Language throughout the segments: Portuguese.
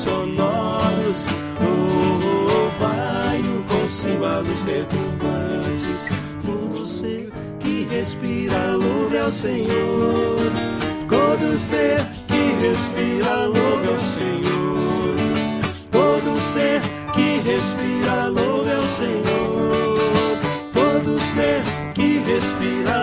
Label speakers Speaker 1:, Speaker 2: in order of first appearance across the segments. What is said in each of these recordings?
Speaker 1: sonoros, louvai-o com símbolos retumbantes, todo ser que respira, louve ao Senhor, todo ser que respira, louve ao Senhor, todo ser que respira, louve ao Senhor, todo ser que respira,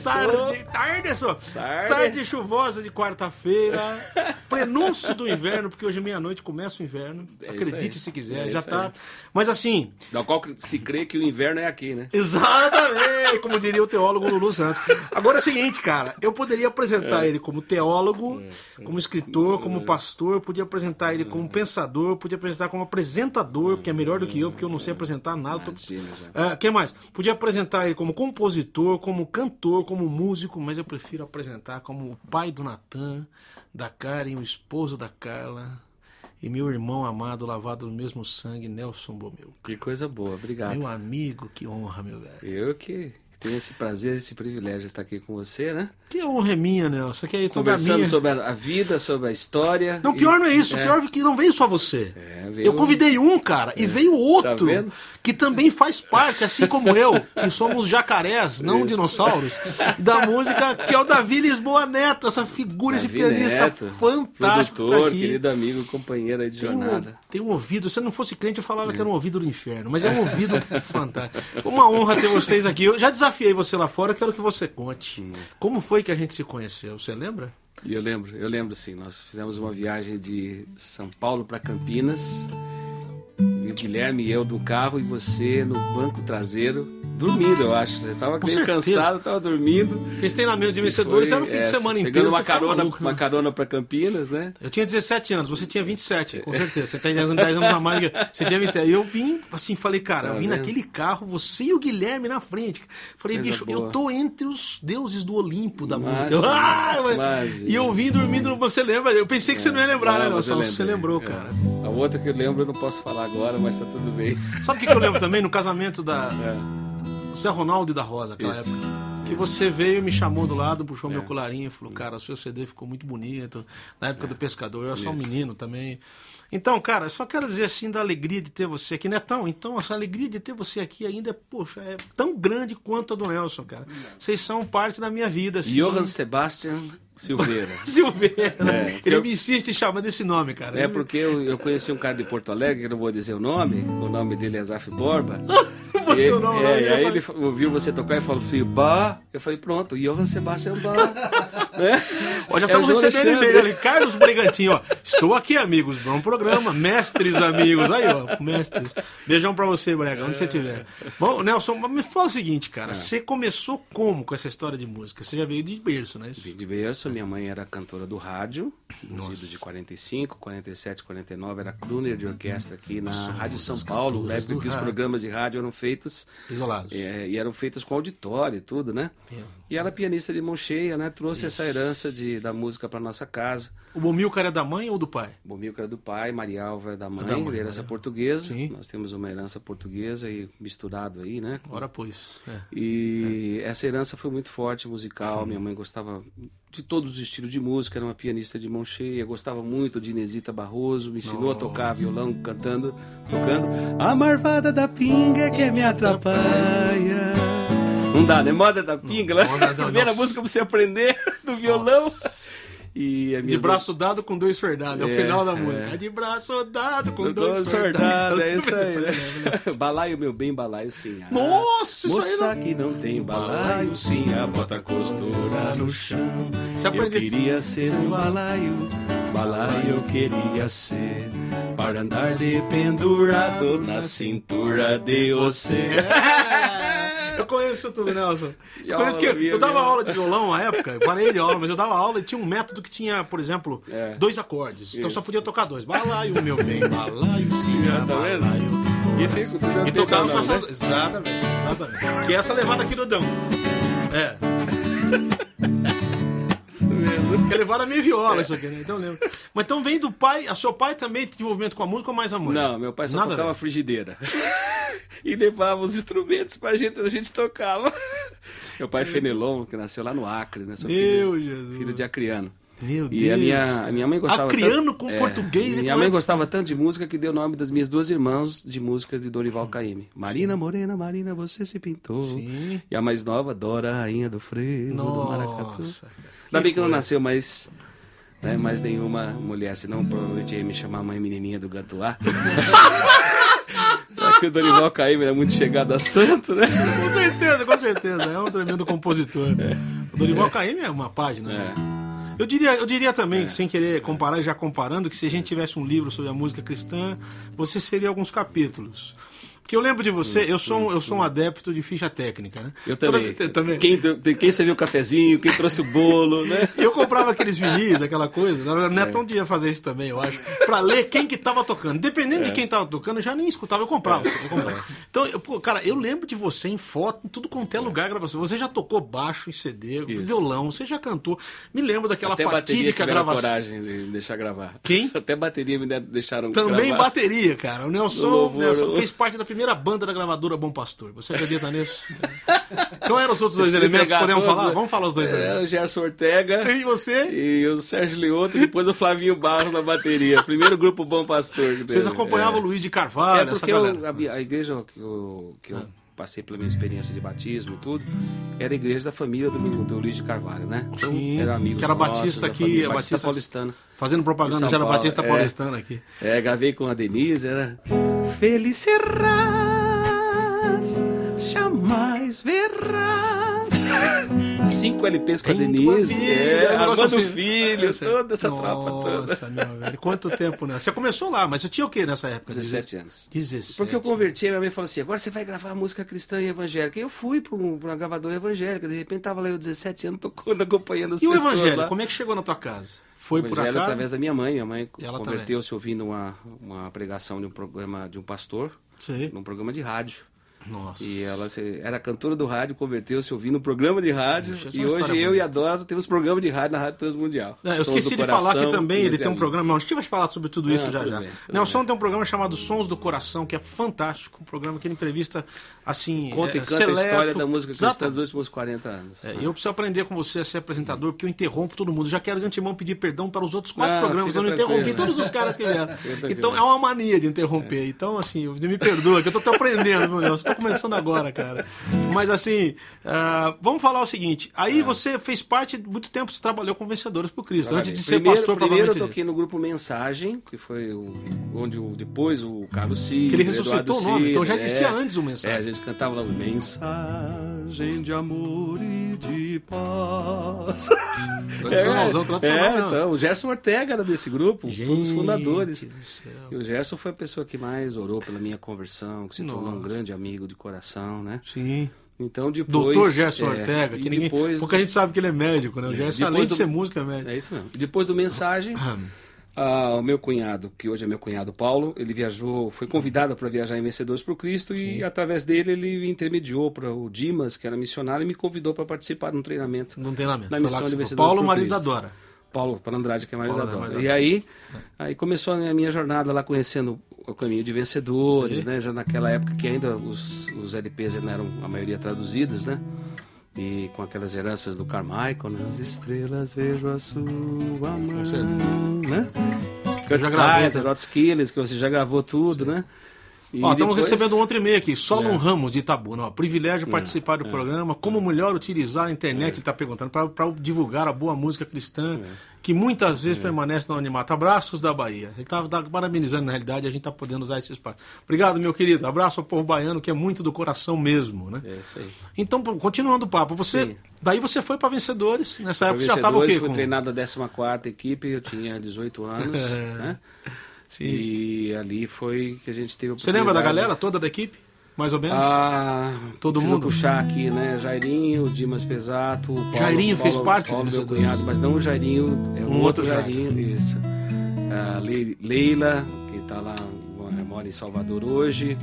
Speaker 2: Tarde, tarde, só.
Speaker 3: Tarde.
Speaker 2: Tarde chuvosa de quarta-feira. Prenúncio do inverno, porque hoje meia-noite começa o inverno.
Speaker 3: É
Speaker 2: Acredite se quiser,
Speaker 3: É
Speaker 2: já tá.
Speaker 3: aí.
Speaker 2: Mas assim,
Speaker 3: Da qual se crê que o inverno é aqui, né?
Speaker 2: Exatamente, como diria o teólogo Lulu Santos. Agora é o seguinte, cara, eu poderia apresentar ele como teólogo, como escritor, como pastor, eu podia apresentar ele como pensador, eu podia apresentar como apresentador, que é melhor do que eu, porque eu não sei apresentar nada. Tô... Ah, que mais? Podia apresentar ele como compositor, como cantor, como músico, mas eu prefiro apresentar como o pai do Natan, da Karen, o esposo da Carla. E meu irmão amado, lavado no mesmo sangue, Nelson Bomeu.
Speaker 3: Que coisa boa, obrigado.
Speaker 2: Meu amigo, que honra, meu velho.
Speaker 3: Eu que tenho esse prazer, esse privilégio de estar aqui com você, né?
Speaker 2: Que honra é minha, Nelson. Que é toda
Speaker 3: Conversando
Speaker 2: minha.
Speaker 3: sobre a vida, sobre a história.
Speaker 2: Não, pior
Speaker 3: E-
Speaker 2: não é isso. O pior é que não veio só você.
Speaker 3: É, veio-
Speaker 2: Eu convidei um, cara, e veio outro,
Speaker 3: Tá
Speaker 2: que também faz parte, assim como eu, que somos jacarés, não
Speaker 3: Isso.
Speaker 2: dinossauros, da música, que é o Davi Lisboa Neto, essa figura, esse
Speaker 3: Davi
Speaker 2: pianista
Speaker 3: Neto,
Speaker 2: fantástico.
Speaker 3: Produtor,
Speaker 2: tá aqui.
Speaker 3: querido amigo, companheiro aí de
Speaker 2: Tem um,
Speaker 3: jornada.
Speaker 2: tem um ouvido, se eu não fosse crente, eu falava que era um ouvido do inferno, mas é um ouvido fantástico. Uma honra ter vocês aqui. Eu já desafiei você lá fora, quero que você conte.
Speaker 3: Hum.
Speaker 2: Como foi que a gente se conheceu? Você lembra?
Speaker 3: Eu lembro, eu lembro sim. Nós fizemos uma viagem de São Paulo para Campinas. E o Guilherme e eu do carro e você no banco traseiro, dormindo, eu acho. Você estava meio
Speaker 2: certeza.
Speaker 3: cansado, estava dormindo.
Speaker 2: Porque treinamento de vencedores
Speaker 3: Foi,
Speaker 2: era o fim
Speaker 3: é,
Speaker 2: de semana inteiro.
Speaker 3: Pegando uma
Speaker 2: você ficava
Speaker 3: carona,
Speaker 2: maluco, né?
Speaker 3: uma carona para Campinas, né?
Speaker 2: Eu tinha 17 anos, você tinha 27, com certeza. Você tem 10 anos, 10 anos a mais. eu. Você tinha 27. E eu vim, assim, falei, cara, eu
Speaker 3: Tá
Speaker 2: vim
Speaker 3: vendo?
Speaker 2: naquele carro, você e o Guilherme na frente. Falei,
Speaker 3: Coisa
Speaker 2: bicho,
Speaker 3: boa.
Speaker 2: eu tô entre os deuses do Olimpo da
Speaker 3: Imagina,
Speaker 2: música. Ah,
Speaker 3: imagina.
Speaker 2: e eu vim dormindo no banco. Você lembra? Eu pensei que você não ia lembrar, né,
Speaker 3: Não, mas
Speaker 2: Nelson?
Speaker 3: eu
Speaker 2: Você lembrou,
Speaker 3: é.
Speaker 2: cara.
Speaker 3: A outra que eu lembro eu não posso falar agora, mas tá tudo bem.
Speaker 2: Sabe o que, que eu lembro também? No casamento da
Speaker 3: É.
Speaker 2: Zé Ronaldo e da Rosa, aquela
Speaker 3: Isso.
Speaker 2: época. Que você veio, me chamou do lado, puxou
Speaker 3: É.
Speaker 2: meu colarinho e falou, cara, o seu CD ficou muito bonito. Na época do pescador, eu era só um menino também. Então, cara, só quero dizer assim da alegria de ter você aqui, Netão. Então, essa alegria de ter você aqui ainda é, poxa, é tão grande quanto a do Nelson, cara. Vocês são parte da minha vida, assim.
Speaker 3: Johann Sebastian Silveira.
Speaker 2: Silveira.
Speaker 3: É,
Speaker 2: Ele
Speaker 3: eu-
Speaker 2: me insiste em chamar desse nome, cara.
Speaker 3: É
Speaker 2: Ele-
Speaker 3: porque eu, eu conheci um cara de Porto Alegre, que eu não vou dizer o nome, o nome dele é Zaf Borba.
Speaker 2: Vou dizer o nome,
Speaker 3: é, e aí
Speaker 2: Eu
Speaker 3: ele ouviu você tocar e falou assim, Bá. Eu falei, pronto, Johann Sebastian Bá. né?
Speaker 2: Ó, já
Speaker 3: É
Speaker 2: estamos
Speaker 3: João
Speaker 2: recebendo e-mail ali. Carlos Brigantinho, ó. Estou aqui, amigos. Bom programa. Mestres, amigos. Aí, ó. Mestres. Beijão pra você, Brega, onde você estiver. Bom, Nelson, me fala o seguinte, cara.
Speaker 3: É.
Speaker 2: Você começou como com essa história de música? Você já veio de berço, né?
Speaker 3: Vim de berço, minha mãe era cantora do rádio, nos idos de 45, 47, 49, era crooner de orquestra aqui na Rádio São Paulo, na época que os programas de rádio eram feitos.
Speaker 2: Isolados.
Speaker 3: É, e eram feitas com auditório e tudo, né? E ela, pianista de mão cheia, né? Trouxe essa herança de, da música para nossa casa.
Speaker 2: O Bomilcar é da mãe ou do pai?
Speaker 3: Bomilcar é do pai, Marialva é da mãe,
Speaker 2: da mãe,
Speaker 3: herança
Speaker 2: né?
Speaker 3: portuguesa.
Speaker 2: Sim.
Speaker 3: Nós temos uma herança portuguesa e misturado aí, né? com-
Speaker 2: Ora, pois. É.
Speaker 3: E essa herança foi muito forte musical. Minha mãe gostava de todos os estilos de música, era uma pianista de mão cheia, gostava muito de Inesita Barroso, me ensinou a tocar violão cantando, tocando. A marvada da pinga que me atrapalha. Não dá, né? Moda da pinga, né?
Speaker 2: Moda da-
Speaker 3: Primeira
Speaker 2: nossa.
Speaker 3: música pra você aprender do violão. E
Speaker 2: De braço dado com dois soldados. É, o
Speaker 3: É,
Speaker 2: final da
Speaker 3: é.
Speaker 2: música. É de braço dado com
Speaker 3: Dois
Speaker 2: dois
Speaker 3: soldados, é isso aí. Né? balaio, meu bem, balaio sim. Ah,
Speaker 2: Nossa, isso aí
Speaker 3: Moça
Speaker 2: não-
Speaker 3: que não tem balaio sim, a bota costura no chão.
Speaker 2: Você
Speaker 3: Eu queria ser um balaio, balaio eu queria ser, para andar de pendurado na cintura de você.
Speaker 2: Eu conheço tudo, Nelson.
Speaker 3: E
Speaker 2: Eu, conheço porque eu dava
Speaker 3: minha.
Speaker 2: aula de violão na época, parei de aula, mas eu dava aula e tinha um método que tinha, por exemplo,
Speaker 3: É.
Speaker 2: dois acordes. Então só
Speaker 3: Isso.
Speaker 2: podia tocar dois. Balaio, meu bem, balaio, sim,
Speaker 3: Tá
Speaker 2: balaio.
Speaker 3: Isso aí,
Speaker 2: E tocava com
Speaker 3: né?
Speaker 2: essa... Exatamente, exatamente. Que é essa levada aqui do Dão. É.
Speaker 3: Isso mesmo.
Speaker 2: Que é levada meio viola isso aqui, né? Então lembro. Mas então vem do pai, a seu pai também tem envolvimento com a música ou mais a mãe?
Speaker 3: Não, meu pai só
Speaker 2: Nada a
Speaker 3: tocava frigideira. e levava os instrumentos pra gente, a gente tocava. Meu pai é Fenelon, que nasceu lá no Acre, né? Sou
Speaker 2: Meu
Speaker 3: filho,
Speaker 2: Jesus.
Speaker 3: filho de acriano.
Speaker 2: Meu
Speaker 3: E a
Speaker 2: Deus.
Speaker 3: minha, a minha mãe gostava
Speaker 2: Acriano
Speaker 3: tanto-
Speaker 2: com
Speaker 3: é,
Speaker 2: português e
Speaker 3: Minha mãe gostava tanto de música que deu o nome das minhas duas irmãs de música de Dorival Caymmi. Marina Morena, Marina, você se pintou.
Speaker 2: Sim.
Speaker 3: E a mais nova, Dora, rainha do frevo, do maracatu. Ainda bem que não
Speaker 2: coisa.
Speaker 3: nasceu mais, né, mais nenhuma mulher, senão provavelmente ia me chamar mãe menininha do Gantuá. Já que o Dorival Caymmi era muito chegado a santo, né?
Speaker 2: Com certeza, com certeza. É um tremendo compositor. O Dorival Caymmi é uma página. né? Eu diria, eu diria também, que sem querer comparar e já comparando, que se a gente tivesse um livro sobre a música cristã, você seria alguns capítulos. Porque eu lembro de você, eu sou, um, eu sou um adepto de ficha técnica, né?
Speaker 3: Eu também.
Speaker 2: Toda- também.
Speaker 3: Quem, quem serviu o cafezinho, quem trouxe o bolo, né?
Speaker 2: Eu comprava aqueles vinis, aquela coisa. O Netão devia fazer isso também, eu acho. Pra ler quem que tava tocando. Dependendo
Speaker 3: É.
Speaker 2: de quem tava tocando, eu já nem escutava, eu comprava. eu comprava. Então, eu, pô, cara, eu lembro de você em foto, em tudo quanto é lugar gravação. Você já tocou baixo em CD,
Speaker 3: Isso.
Speaker 2: violão, você já cantou. Me lembro daquela
Speaker 3: Até
Speaker 2: fatídica gravação.
Speaker 3: coragem de deixar gravar.
Speaker 2: Quem?
Speaker 3: Até bateria me de- deixaram
Speaker 2: Também
Speaker 3: gravar.
Speaker 2: bateria, cara. O Nelson, Nelson fez parte da primeira banda da gravadora Bom Pastor. Você acredita nisso? Qual eram os outros dois elementos? Podemos
Speaker 3: todos,
Speaker 2: falar? Vamos falar os dois
Speaker 3: Era
Speaker 2: elementos.
Speaker 3: o Gerson Ortega
Speaker 2: E você?
Speaker 3: e o Sérgio Leoto, e depois o Flavinho Barros na bateria. Primeiro grupo Bom Pastor.
Speaker 2: Vocês acompanhavam
Speaker 3: É.
Speaker 2: o Luiz de Carvalho,
Speaker 3: É porque eu- a, a igreja que eu, que eu passei pela minha experiência de batismo e tudo, era a igreja da família do, do Luiz de Carvalho, né? Então,
Speaker 2: Sim,
Speaker 3: era amigos
Speaker 2: que era
Speaker 3: nossos,
Speaker 2: batista aqui,
Speaker 3: família, batista,
Speaker 2: batista-
Speaker 3: paulistana.
Speaker 2: Fazendo propaganda, já era Batista
Speaker 3: é.
Speaker 2: Paulistano aqui.
Speaker 3: É, gravei com a Denise, era. Felicerás, jamais verás. Cinco LPs com a Denise,
Speaker 2: vida,
Speaker 3: é,
Speaker 2: um
Speaker 3: Armando
Speaker 2: assim.
Speaker 3: Filho,
Speaker 2: Essa-
Speaker 3: toda essa tropa toda.
Speaker 2: Nossa, meu velho. Quanto tempo, né? Você começou lá, mas você tinha o que nessa época?
Speaker 3: 17 anos.
Speaker 2: 17.
Speaker 3: Porque eu converti, minha mãe falou assim: agora você vai gravar música cristã e evangélica. E eu fui para uma gravadora evangélica, de repente tava lá eu 17 anos tocando, acompanhando as
Speaker 2: E o
Speaker 3: pessoas.
Speaker 2: evangelho,
Speaker 3: lá.
Speaker 2: como é que chegou na tua casa? Foi por acaso?
Speaker 3: através da minha mãe. Minha mãe
Speaker 2: E
Speaker 3: converteu-se ouvindo uma, uma pregação de um programa de um pastor,
Speaker 2: Sei.
Speaker 3: num programa de rádio.
Speaker 2: Nossa.
Speaker 3: E ela se- era cantora do rádio, converteu-se ouvindo um programa de rádio. E hoje eu
Speaker 2: bonita.
Speaker 3: e a Dora temos programa de rádio na Rádio Transmundial.
Speaker 2: É, eu esqueci de falar que também ele tem um programa. Não, a gente vai falar sobre tudo isso
Speaker 3: Ah,
Speaker 2: já
Speaker 3: tudo
Speaker 2: já.
Speaker 3: bem,
Speaker 2: Nelson
Speaker 3: bem.
Speaker 2: tem um programa chamado Sons do Coração, que é fantástico. Um programa que ele entrevista, assim.
Speaker 3: Conta
Speaker 2: é,
Speaker 3: e canta
Speaker 2: seleto.
Speaker 3: a história da música cristã dos últimos 40 anos.
Speaker 2: É, eu preciso aprender com você a ser apresentador, porque eu interrompo todo mundo. Já quero de antemão pedir perdão para os outros quatro
Speaker 3: Ah,
Speaker 2: programas.
Speaker 3: fica
Speaker 2: Eu não interrompi
Speaker 3: tranquilo.
Speaker 2: todos os caras que vieram. Então é uma mania de interromper. Então, assim, me perdoa, que eu tô aprendendo, meu Deus. Estou começando agora, cara. Mas assim, ah, vamos falar o seguinte. Aí você fez parte, muito tempo você trabalhou com Vencedores por Cristo. Antes de ser
Speaker 3: primeiro,
Speaker 2: pastor,
Speaker 3: primeiro eu toquei no grupo Mensagem, que foi o, onde o, depois o Carlos Cid,
Speaker 2: Que ele
Speaker 3: o
Speaker 2: ressuscitou
Speaker 3: Eduardo
Speaker 2: o nome, então já existia
Speaker 3: é.
Speaker 2: antes o Mensagem.
Speaker 3: É, a gente cantava lá o Mensagem de amor e de paz.
Speaker 2: Tradicionalzão, tradicional,
Speaker 3: é,
Speaker 2: não.
Speaker 3: então, o Gerson Ortega era desse grupo, foi um dos
Speaker 2: Gente
Speaker 3: fundadores. E o Gerson foi a pessoa que mais orou pela minha conversão, que se tornou um
Speaker 2: Nossa.
Speaker 3: grande amigo de coração, né?
Speaker 2: Sim.
Speaker 3: Então depois...
Speaker 2: Doutor Gerson
Speaker 3: é,
Speaker 2: Ortega, que ninguém.
Speaker 3: depois,
Speaker 2: Porque a gente sabe que ele é médico, né? O Gerson,
Speaker 3: depois
Speaker 2: além de
Speaker 3: do-
Speaker 2: ser músico, é médico.
Speaker 3: É isso mesmo. Depois do Mensagem, Ah, o meu cunhado, que hoje é meu cunhado Paulo, ele viajou, foi convidado para viajar em Vencedores para o Cristo e através dele ele intermediou para o Dimas, que era missionário, e me convidou para participar de um treinamento.
Speaker 2: Tem treinamento.
Speaker 3: Na missão de Vencedores.
Speaker 2: Paulo,
Speaker 3: por
Speaker 2: marido da
Speaker 3: Cristo.
Speaker 2: Dora.
Speaker 3: Paulo Palandrade, que é marido
Speaker 2: Paulo,
Speaker 3: da
Speaker 2: é,
Speaker 3: Dora. E
Speaker 2: da
Speaker 3: aí, aí começou a minha jornada lá conhecendo o caminho de vencedores,
Speaker 2: Sim.
Speaker 3: né? Já naquela época que ainda os, os LPs ainda eram a maioria traduzidos, né? E com aquelas heranças do Carmichael, né? As estrelas vejo a sua mão,
Speaker 2: certeza.
Speaker 3: né?
Speaker 2: Eu já gravei
Speaker 3: Kaiser. Rod Skillers, que você já gravou tudo, né? E
Speaker 2: Ó, estamos
Speaker 3: depois-
Speaker 2: recebendo um outro e-mail aqui. Solon
Speaker 3: É.
Speaker 2: Ramos de Itabuna. Ó, privilégio participar do programa. Como melhor utilizar a internet, ele está perguntando, para divulgar a boa música cristã, que muitas vezes permanece no anonimato. Abraços da Bahia. Ele estava parabenizando, na realidade, a gente está podendo usar esse espaço. Obrigado, meu querido. Abraço ao povo baiano, que é muito do coração mesmo, né?
Speaker 3: É isso aí.
Speaker 2: Então, continuando o papo, você.
Speaker 3: Sim.
Speaker 2: Daí você foi para Vencedores. Nessa
Speaker 3: Pra
Speaker 2: época você já estava o quê?
Speaker 3: Fui
Speaker 2: com-
Speaker 3: treinado da 14 equipe, eu tinha 18 anos, né?
Speaker 2: Sim.
Speaker 3: E ali foi que a gente teve a
Speaker 2: Você lembra da galera toda da equipe? Mais ou menos?
Speaker 3: Ah,
Speaker 2: Todo mundo?
Speaker 3: puxar aqui, né? Jairinho, Dimas Pesato, Paulo,
Speaker 2: Jairinho fez
Speaker 3: Paulo-
Speaker 2: parte de
Speaker 3: Paulo, meu cunhado, mas não o Jairinho, é um,
Speaker 2: Um outro
Speaker 3: outro Jairinho, isso. Ah, Le- Leila, que tá lá, mora em Salvador hoje.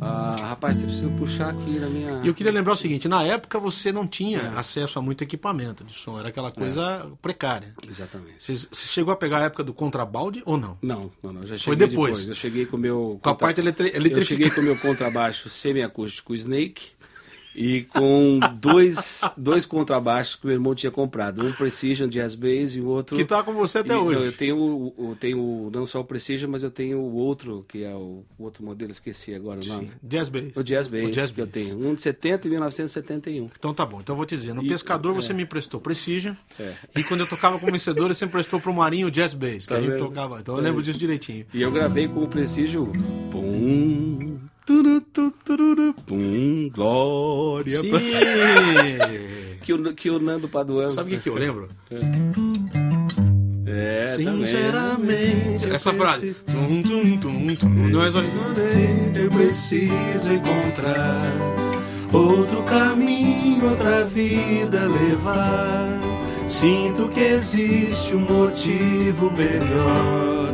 Speaker 3: Ah, rapaz, eu preciso puxar aqui na minha.
Speaker 2: E eu queria lembrar o seguinte: na época você não tinha
Speaker 3: É.
Speaker 2: acesso a muito equipamento de som, era aquela coisa precária.
Speaker 3: Exatamente.
Speaker 2: Você, você chegou a pegar a época do contrabalde ou não?
Speaker 3: Não, não, não. Já
Speaker 2: Foi
Speaker 3: cheguei
Speaker 2: depois.
Speaker 3: Eu cheguei com o meu.
Speaker 2: Com a parte eletri-
Speaker 3: Eu
Speaker 2: eletrificada.
Speaker 3: cheguei com o meu contrabaixo semiacústico Snake e com dois, dois contrabaixos que o meu irmão tinha comprado. Um Precision Jazz Bass e o outro.
Speaker 2: Que tá com você até
Speaker 3: E,
Speaker 2: hoje.
Speaker 3: não, eu tenho, o- tenho não só o Precision, mas eu tenho o outro, que é o, o outro modelo, esqueci agora o nome.
Speaker 2: Jazz Bass.
Speaker 3: O Jazz Bass,
Speaker 2: O Jazz
Speaker 3: que eu
Speaker 2: Bass.
Speaker 3: tenho. Um de 70 e 1971.
Speaker 2: Então tá bom, então eu vou te dizer. No
Speaker 3: E-
Speaker 2: Pescador você
Speaker 3: é.
Speaker 2: me emprestou Precision.
Speaker 3: É.
Speaker 2: E quando eu tocava com vencedores, você emprestou pro Marinho o Jazz Bass, que
Speaker 3: Tá
Speaker 2: a gente
Speaker 3: vendo?
Speaker 2: tocava. Então eu
Speaker 3: É
Speaker 2: lembro
Speaker 3: isso.
Speaker 2: disso direitinho.
Speaker 3: E eu gravei com o Precision. Pum, pum, glória.
Speaker 2: Sim!
Speaker 3: Que o, que o Nando Paduano.
Speaker 2: Sabe o que, que eu lembro?
Speaker 3: É, também.
Speaker 2: Sinceramente, essa frase. Tum, tum, tum, tum. Não é só.
Speaker 1: eu preciso encontrar outro caminho, outra vida levar. Sinto que existe um motivo melhor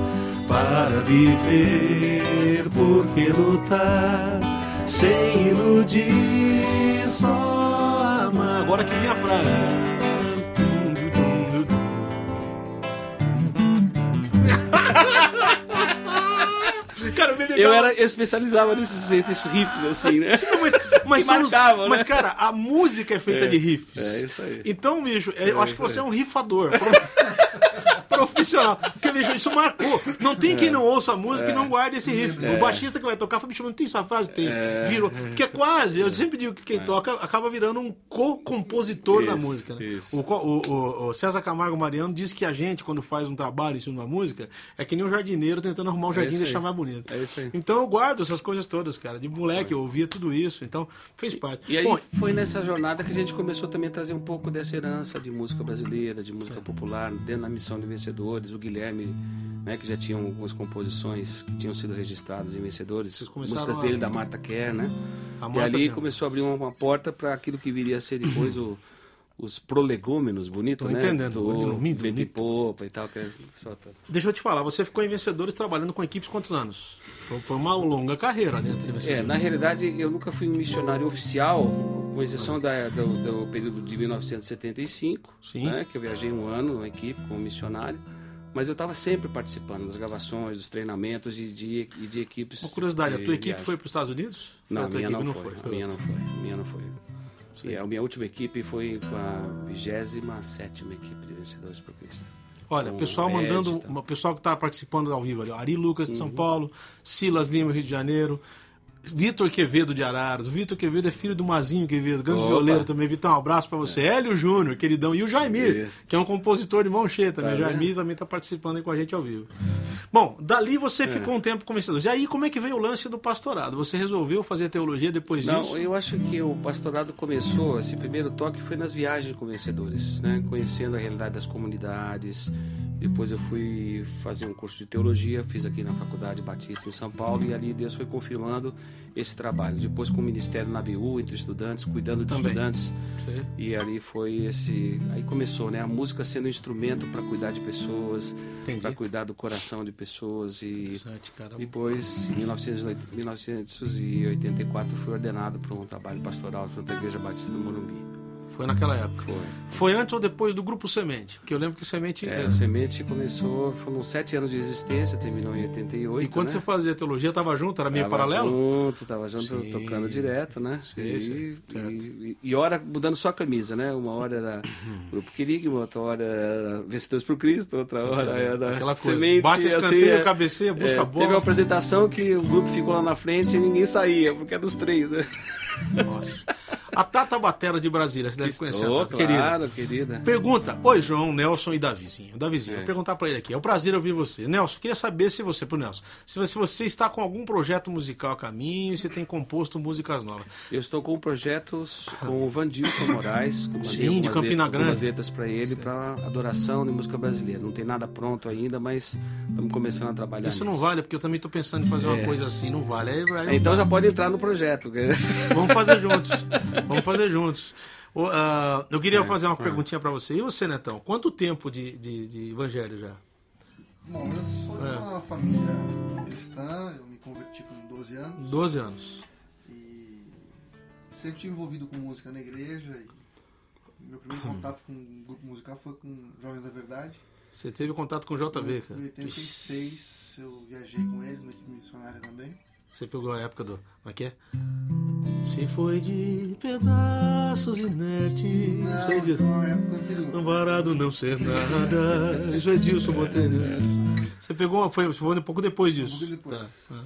Speaker 1: para viver, por que lutar sem iludir, só amar.
Speaker 2: Agora que vem a frase. Cara,
Speaker 3: Eu era eu especializava nesses, nesses riffs, assim, né?
Speaker 2: Mas, mas,
Speaker 3: Que
Speaker 2: são os-
Speaker 3: marcava,
Speaker 2: mas,
Speaker 3: né?
Speaker 2: cara, a música é feita
Speaker 3: É,
Speaker 2: de riffs.
Speaker 3: é isso aí.
Speaker 2: Então, bicho, é, eu
Speaker 3: É
Speaker 2: acho que
Speaker 3: isso
Speaker 2: você é um rifador. Profissional. Porque, bicho, isso marcou. Não tem quem não ouça a música e não guarde esse riff. O baixista que vai tocar fala, bicho, não tem essa frase? Tem. Virou. Porque é quase, eu sempre digo que quem toca acaba virando um co-compositor da música. Né? O, o- o- o César Camargo Mariano diz que a gente, quando faz um trabalho em cima de uma música, é que nem um jardineiro tentando arrumar um jardim e deixar mais bonito.
Speaker 3: É isso aí.
Speaker 2: Então eu guardo essas coisas todas, cara. De moleque, eu ouvia tudo isso. Então, fez parte.
Speaker 3: E aí
Speaker 2: Bom,
Speaker 3: foi nessa jornada que a gente começou também a trazer um pouco dessa herança de música brasileira, de música popular, dentro da missão de vencedores. O Guilherme, né, que já tinha algumas composições que tinham sido registradas em vencedores, músicas
Speaker 2: a-
Speaker 3: dele da Marta Kerr, né?
Speaker 2: A
Speaker 3: E
Speaker 2: Marta
Speaker 3: ali
Speaker 2: Kerr.
Speaker 3: começou a abrir uma, uma porta para aquilo que viria a ser depois o os prolegômenos, bonito,
Speaker 2: Tô
Speaker 3: né?
Speaker 2: entendendo,
Speaker 3: Do
Speaker 2: bonito,
Speaker 3: popa e tal. Que é só tá-
Speaker 2: deixa eu te falar, você ficou em Vencedores trabalhando com equipes quantos anos? Foi, foi uma longa carreira dentro de
Speaker 3: É,
Speaker 2: Vencedores.
Speaker 3: na realidade, eu nunca fui um missionário oficial, com exceção da- do, do período de 1975,
Speaker 2: Sim.
Speaker 3: né, que eu viajei um ano na equipe como missionário, mas eu estava sempre participando das gravações, dos treinamentos e de, e de equipes.
Speaker 2: Uma curiosidade, a
Speaker 3: de
Speaker 2: tua equipe
Speaker 3: viagem.
Speaker 2: foi para os Estados Unidos?
Speaker 3: Não,
Speaker 2: a
Speaker 3: minha
Speaker 2: equipe
Speaker 3: não, foi. A minha não foi. A minha não foi. E a minha última equipe foi com a 27 equipe de Vencedores por Cristo.
Speaker 2: Olha,
Speaker 3: Com
Speaker 2: pessoal
Speaker 3: o
Speaker 2: mandando,
Speaker 3: Ed, tá.
Speaker 2: o pessoal que está participando ao vivo ali, Ari Lucas de São
Speaker 3: Uhum.
Speaker 2: Paulo, Silas Lima, Rio de Janeiro, Vitor Quevedo de Araras. O Vitor Quevedo é filho do Mazinho Quevedo, grande
Speaker 3: Opa.
Speaker 2: violeiro também. Vitor, um abraço para você. Hélio Júnior, queridão. E o Jaimir, que é um compositor de mão cheia também.
Speaker 3: Tá
Speaker 2: o Jaimir também está participando aí com a gente ao vivo. Bom, dali
Speaker 3: É.
Speaker 2: você ficou um tempo com vencedores. E aí, como é que veio o lance do pastorado? Você resolveu fazer teologia depois
Speaker 3: Não,
Speaker 2: disso?
Speaker 3: eu acho que o pastorado começou, esse primeiro toque foi nas viagens com vencedores, né? Conhecendo a realidade das comunidades, Depois eu fui fazer um curso de teologia, fiz aqui na Faculdade Batista em São Paulo e ali Deus foi confirmando esse trabalho. Depois com o ministério na BU, entre estudantes, cuidando de
Speaker 2: Também.
Speaker 3: estudantes.
Speaker 2: Sim.
Speaker 3: E ali foi esse. Aí começou, né? A música sendo um instrumento para cuidar de pessoas, para cuidar do coração de pessoas. E depois, em 1908 1984, fui ordenado para um trabalho pastoral junto à Igreja Batista do Morumbi.
Speaker 2: Foi naquela época.
Speaker 3: Foi.
Speaker 2: Foi antes ou depois do Grupo Semente? Porque eu lembro que o Semente...
Speaker 3: É, a Semente começou, foram sete anos de existência, terminou em 88.
Speaker 2: E quando
Speaker 3: né?
Speaker 2: você fazia teologia, tava junto? Era meio paralelo?
Speaker 3: Junto, tava junto,
Speaker 2: Sim.
Speaker 3: tocando direto, né?
Speaker 2: Sim,
Speaker 3: e,
Speaker 2: sim,
Speaker 3: e, e hora mudando só a camisa, né? Uma hora era Grupo Querigma, outra hora era Vencedores por Cristo, outra hora era
Speaker 2: Aquela coisa.
Speaker 3: Semente.
Speaker 2: Bate
Speaker 3: assim,
Speaker 2: escanteio,
Speaker 3: é.
Speaker 2: cabeceia, busca
Speaker 3: É,
Speaker 2: a bola.
Speaker 3: Teve uma apresentação que o grupo ficou lá na frente e ninguém saía, porque é dos três, né?
Speaker 2: Nossa. A Tata Batera de Brasília, você deve conhecer a Tata, querida.
Speaker 3: claro, querida.
Speaker 2: Pergunta, oi João, Nelson e Davizinho. Davizinho,
Speaker 3: É.
Speaker 2: vou perguntar pra ele aqui. É um prazer ouvir você. Nelson, queria saber se você, pro Nelson, se você- se você está com algum projeto musical a caminho, se tem composto músicas novas.
Speaker 3: Eu estou com projetos com o Vandilson Moraes, mandei
Speaker 2: Sim, de Campina
Speaker 3: letras- algumas
Speaker 2: Grande.
Speaker 3: letras para ele, para adoração de música brasileira. Não tem nada pronto ainda, mas estamos começando a trabalhar
Speaker 2: Isso não
Speaker 3: nisso.
Speaker 2: vale, porque eu também tô pensando em fazer uma coisa assim, não vale. Aí, aí não
Speaker 3: Então já pode entrar no projeto.
Speaker 2: Vamos fazer juntos. Vamos fazer juntos. Ah, eu
Speaker 3: É,
Speaker 2: queria fazer uma perguntinha pra você. E você, Netão? Quanto tempo de, de, de evangelho já?
Speaker 4: Bom, eu sou de
Speaker 2: É.
Speaker 4: uma família cristã, eu me converti com 12 anos
Speaker 2: 12 anos.
Speaker 4: e sempre tive envolvido com música na igreja. E meu primeiro contato com um grupo musical foi com Jovens da Verdade.
Speaker 2: Você teve contato com o JV, cara.
Speaker 4: Em 86 eu viajei com eles, uma equipe missionária também.
Speaker 2: Você pegou a época do. Como é que é? Se foi de pedaços inertes.
Speaker 4: Não,
Speaker 2: Sei disso. Um varado não ser nada. Isso é Dilson Botelho. Você pegou uma. Foi, foi um pouco depois disso.
Speaker 4: Um pouco depois.
Speaker 2: Tá.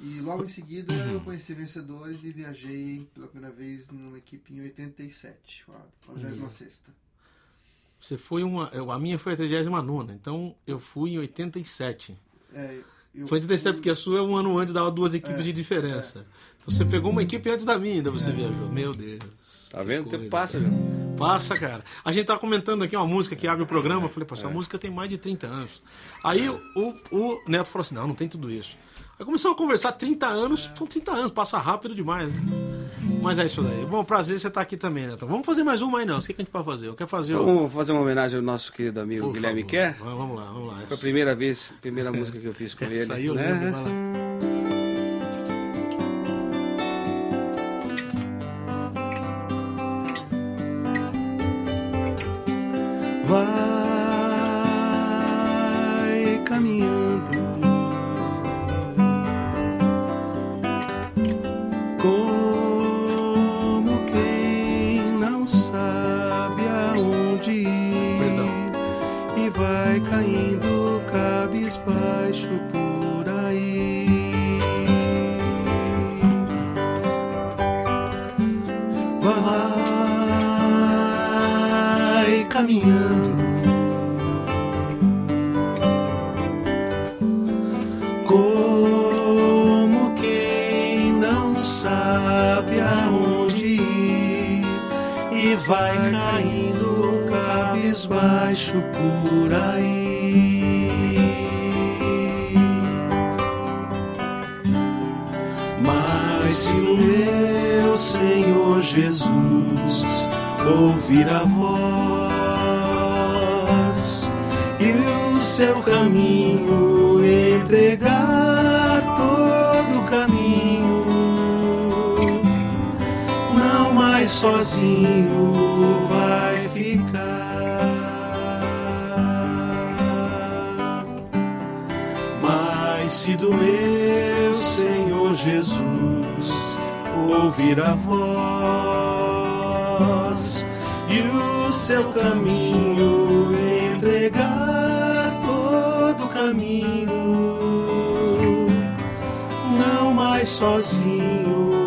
Speaker 4: E logo em seguida eu conheci Vencedores e viajei pela primeira vez numa equipe em 87, a 46
Speaker 2: Você foi uma. A minha foi a 39, então eu fui em 87.
Speaker 4: é, eu
Speaker 2: Foi em 87, porque a sua é um ano antes, dava duas equipes
Speaker 4: É,
Speaker 2: de diferença. Então você pegou uma equipe antes da minha, ainda você viajou. Meu Deus.
Speaker 3: Tá vendo? O tempo passa já.
Speaker 2: Passa, cara. A gente tá comentando aqui uma música que abre o programa. Eu falei, pô, essa
Speaker 3: É.
Speaker 2: música tem mais de 30 anos. Aí o, o Neto falou assim: não, não tem tudo isso. Aí começamos a conversar, 30 anos, são 30 anos, passa rápido demais, né? Mas é isso daí. Bom, prazer você estar aqui também, Neto. Vamos fazer mais uma aí, não. O que que a gente pode fazer? Eu quero fazer o.
Speaker 3: Vamos fazer uma homenagem ao nosso querido amigo
Speaker 2: Por
Speaker 3: Guilherme
Speaker 2: favor.
Speaker 3: Kerr.
Speaker 2: Vamos lá, vamos lá.
Speaker 3: Foi a primeira vez, primeira música que eu fiz com ele.
Speaker 2: Eu
Speaker 3: né?
Speaker 2: lembro, vai lá.
Speaker 1: Mas se do meu Senhor Jesus ouvir a voz e o seu caminho entregar todo o caminho, não mais sozinho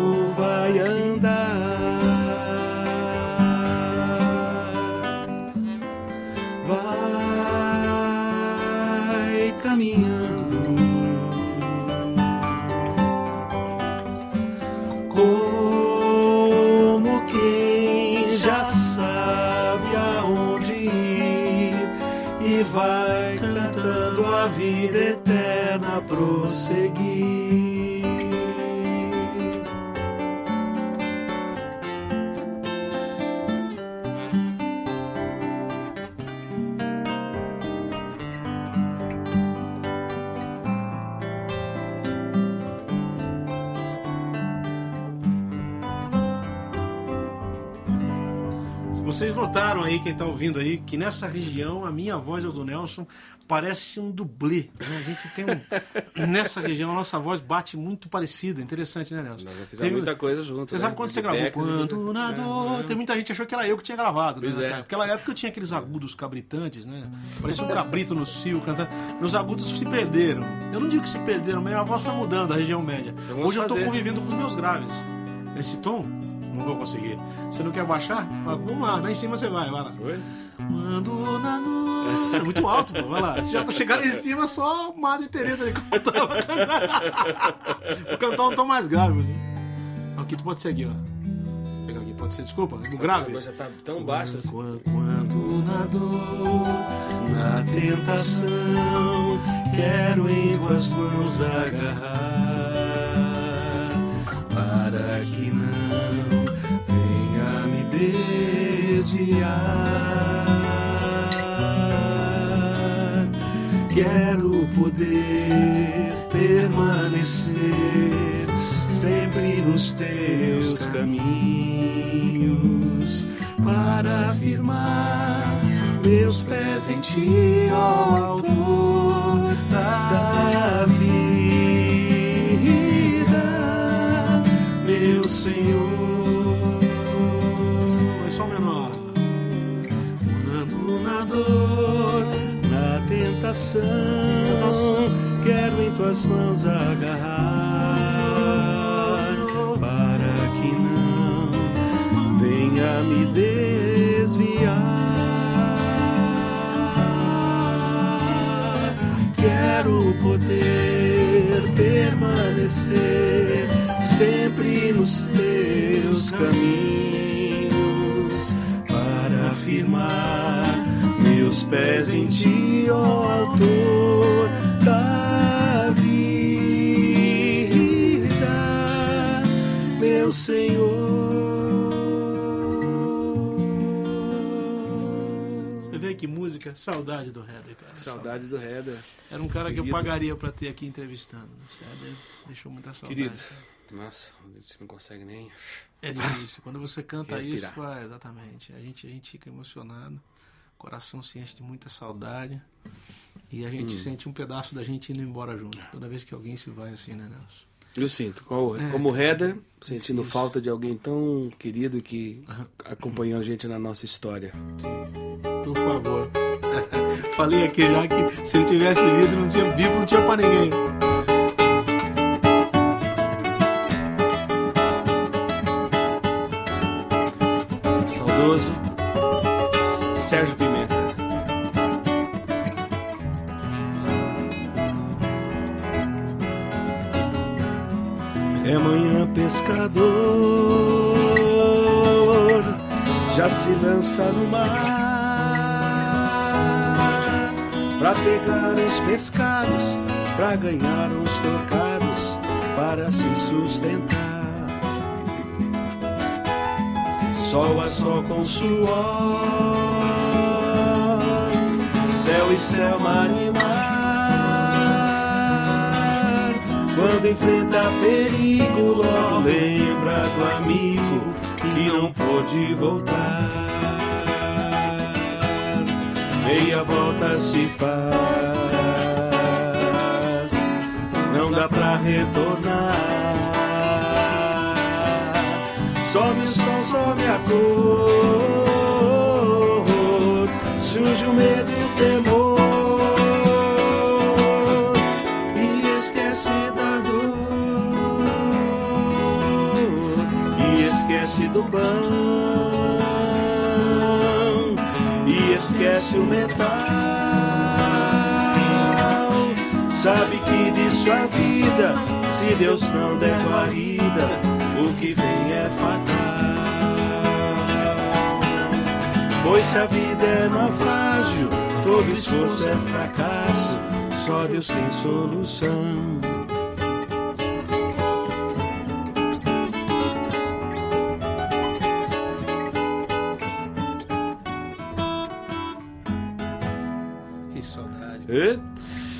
Speaker 2: aí, quem tá ouvindo aí, que nessa região a minha voz a do Nelson parece um dublê. né? A gente tem um. nessa região a nossa voz bate muito parecida. Interessante, né, Nelson?
Speaker 5: Nós já fizemos
Speaker 2: Teve-
Speaker 5: muita coisa junto.
Speaker 2: Você
Speaker 5: né?
Speaker 2: sabe quando você gravou? Quando na dor. Tem muita gente achou que era eu que tinha gravado. Né,
Speaker 5: Pois é.
Speaker 2: naquela- época eu tinha aqueles agudos cabritantes, né? Parecia um cabrito no cio cantando. Meus agudos se perderam. Eu não digo que se perderam, mas a voz foi mudando, a região média.
Speaker 5: Então
Speaker 2: Hoje eu tô
Speaker 5: fazer.
Speaker 2: convivendo com os meus graves. Nesse tom, não vou conseguir. Você não quer baixar? Ah, Vamos lá, lá em cima você vai, vai lá.
Speaker 5: Oi?
Speaker 2: Quando na. É muito alto, pô. Vai lá. Você já tá chegando em cima, só Madre Teresa ali cantando. Vou cantar um tom mais grave, assim. Aqui tu pode ser aqui, ó. Pegar aqui, pode ser, desculpa, no grave.
Speaker 5: Agora já tá tão baixo assim.
Speaker 3: Quando, quando na dor, na tentação, quero em tuas mãos agarrar, para que não desviar. Quero poder permanecer sempre nos teus caminhos para afirmar meus pés em ti, ó autor da vida, meu Senhor. Tentação, quero em tuas mãos agarrar, para que não venha me desviar. Quero poder permanecer sempre nos teus caminhos para afirmar meus pés em ti, ó autor da vida, meu Senhor.
Speaker 2: Você vê que música, saudade do Heather, cara.
Speaker 5: Saudades do Heather.
Speaker 2: Era um cara que eu
Speaker 5: Querido.
Speaker 2: pagaria pra ter aqui entrevistando. O Heather deixou muita saudade.
Speaker 5: Querido. Nossa, a gente não consegue nem.
Speaker 2: É difícil. Quando você canta isso, é, exatamente. A gente, a gente fica emocionado, coração se enche de muita saudade. E a
Speaker 5: Hum.
Speaker 2: gente sente um pedaço da gente indo embora junto. Toda vez que alguém se vai assim, né, Nelson?
Speaker 5: Eu sinto, como,
Speaker 2: É,
Speaker 5: como
Speaker 2: cara,
Speaker 5: Heather, sentindo
Speaker 2: isso.
Speaker 5: falta de alguém tão querido que acompanhou a gente na nossa história.
Speaker 2: Por favor. Falei aqui já que se ele tivesse vivo, não tinha vivo, não tinha pra ninguém.
Speaker 5: Saudoso
Speaker 3: se lança no mar pra pegar os pescados, pra ganhar uns trocados, para se sustentar. Sol a sol com suor, céu e céu, mar e mar. Quando enfrenta perigo, logo lembra do amigo que não pôde voltar. Meia volta se faz, não dá pra retornar. Sobe o sol, sobe a cor, surge o medo e o temor. E esquece da dor. E esquece do pão esquece o metal. Sabe que de sua vida, se Deus não der guarida, o que vem é fatal. Pois se a vida é naufrágio, todo esforço é fracasso,
Speaker 1: só Deus tem solução.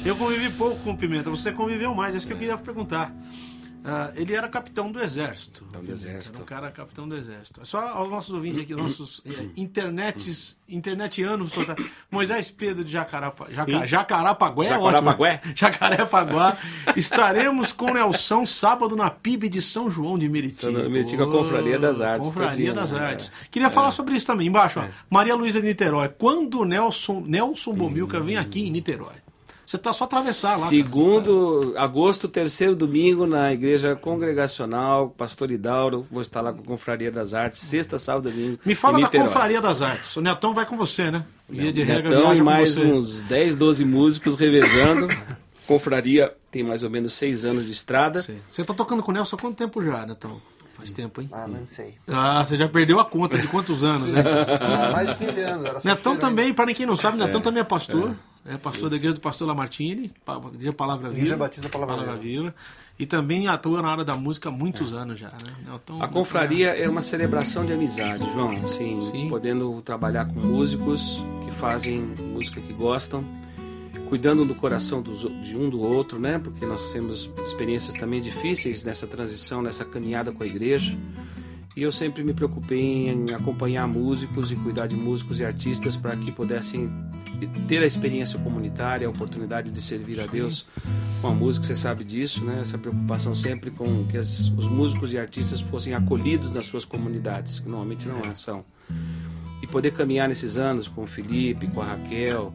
Speaker 2: Eu convivi pouco com Pimenta, você conviveu mais, é isso que eu queria perguntar. Ah, ele era capitão do exército.
Speaker 3: Capitão do exército.
Speaker 2: Era um cara capitão do exército. Só aos nossos ouvintes aqui, nossos eh, internets, internetianos total. Moisés Pedro de Jacarapa, Jaca,
Speaker 3: Sim.
Speaker 2: Jacarapagué, é
Speaker 3: Jacarapagué.
Speaker 2: ótimo. Jacarepaguá. Estaremos com Nelson sábado na PIB de São João de Meriti.
Speaker 3: São João de Meriti, com a Confraria das Artes,
Speaker 2: Confraria das
Speaker 3: né?
Speaker 2: Artes. Queria falar sobre isso também. Embaixo, ó,
Speaker 3: Sim.
Speaker 2: Maria Luísa de Niterói. Quando o Nelson, Nelson Bomilca vem aqui em Niterói? Você tá só atravessar lá. cara.
Speaker 3: Segundo agosto, terceiro domingo, na Igreja Congregacional, Pastor Hidauro, vou estar lá com a Confraria das Artes, sexta, sábado domingo.
Speaker 2: Me fala da. Confraria das Artes. O Netão vai com você, né? Via de regra,
Speaker 3: Netão e
Speaker 2: com
Speaker 3: mais
Speaker 2: você.
Speaker 3: uns 10, 12 músicos revezando. Confraria tem mais ou menos seis anos de estrada.
Speaker 2: Sim. Você tá tocando com o Nelson há quanto tempo já, Netão? Faz tempo, hein?
Speaker 4: Ah, não sei.
Speaker 2: Ah, você já perdeu a conta de quantos anos, né?
Speaker 4: Ah, mais de 15 anos. Era
Speaker 2: Netão também, para quem não sabe, Netão também é pastor. É, pastor da igreja do pastor Lamartine, igreja Palavra Viva.
Speaker 4: Igreja Batista Palavra
Speaker 2: Viva. E também atua na área da música há muitos anos já, né? Netão-
Speaker 3: A confraria é uma celebração de amizade, João. Assim,
Speaker 2: Sim.
Speaker 3: podendo trabalhar com músicos que fazem música que gostam, cuidando do coração dos, de um do outro, né? Porque nós temos experiências também difíceis nessa transição, nessa caminhada com a igreja. E eu sempre me preocupei em acompanhar músicos e cuidar de músicos e artistas para que pudessem ter a experiência comunitária, a oportunidade de servir a Deus com a música, você sabe disso, né? Essa preocupação sempre com que as- os músicos e artistas fossem acolhidos nas suas comunidades, que normalmente não são. E poder caminhar nesses anos com o Felipe, com a Raquel,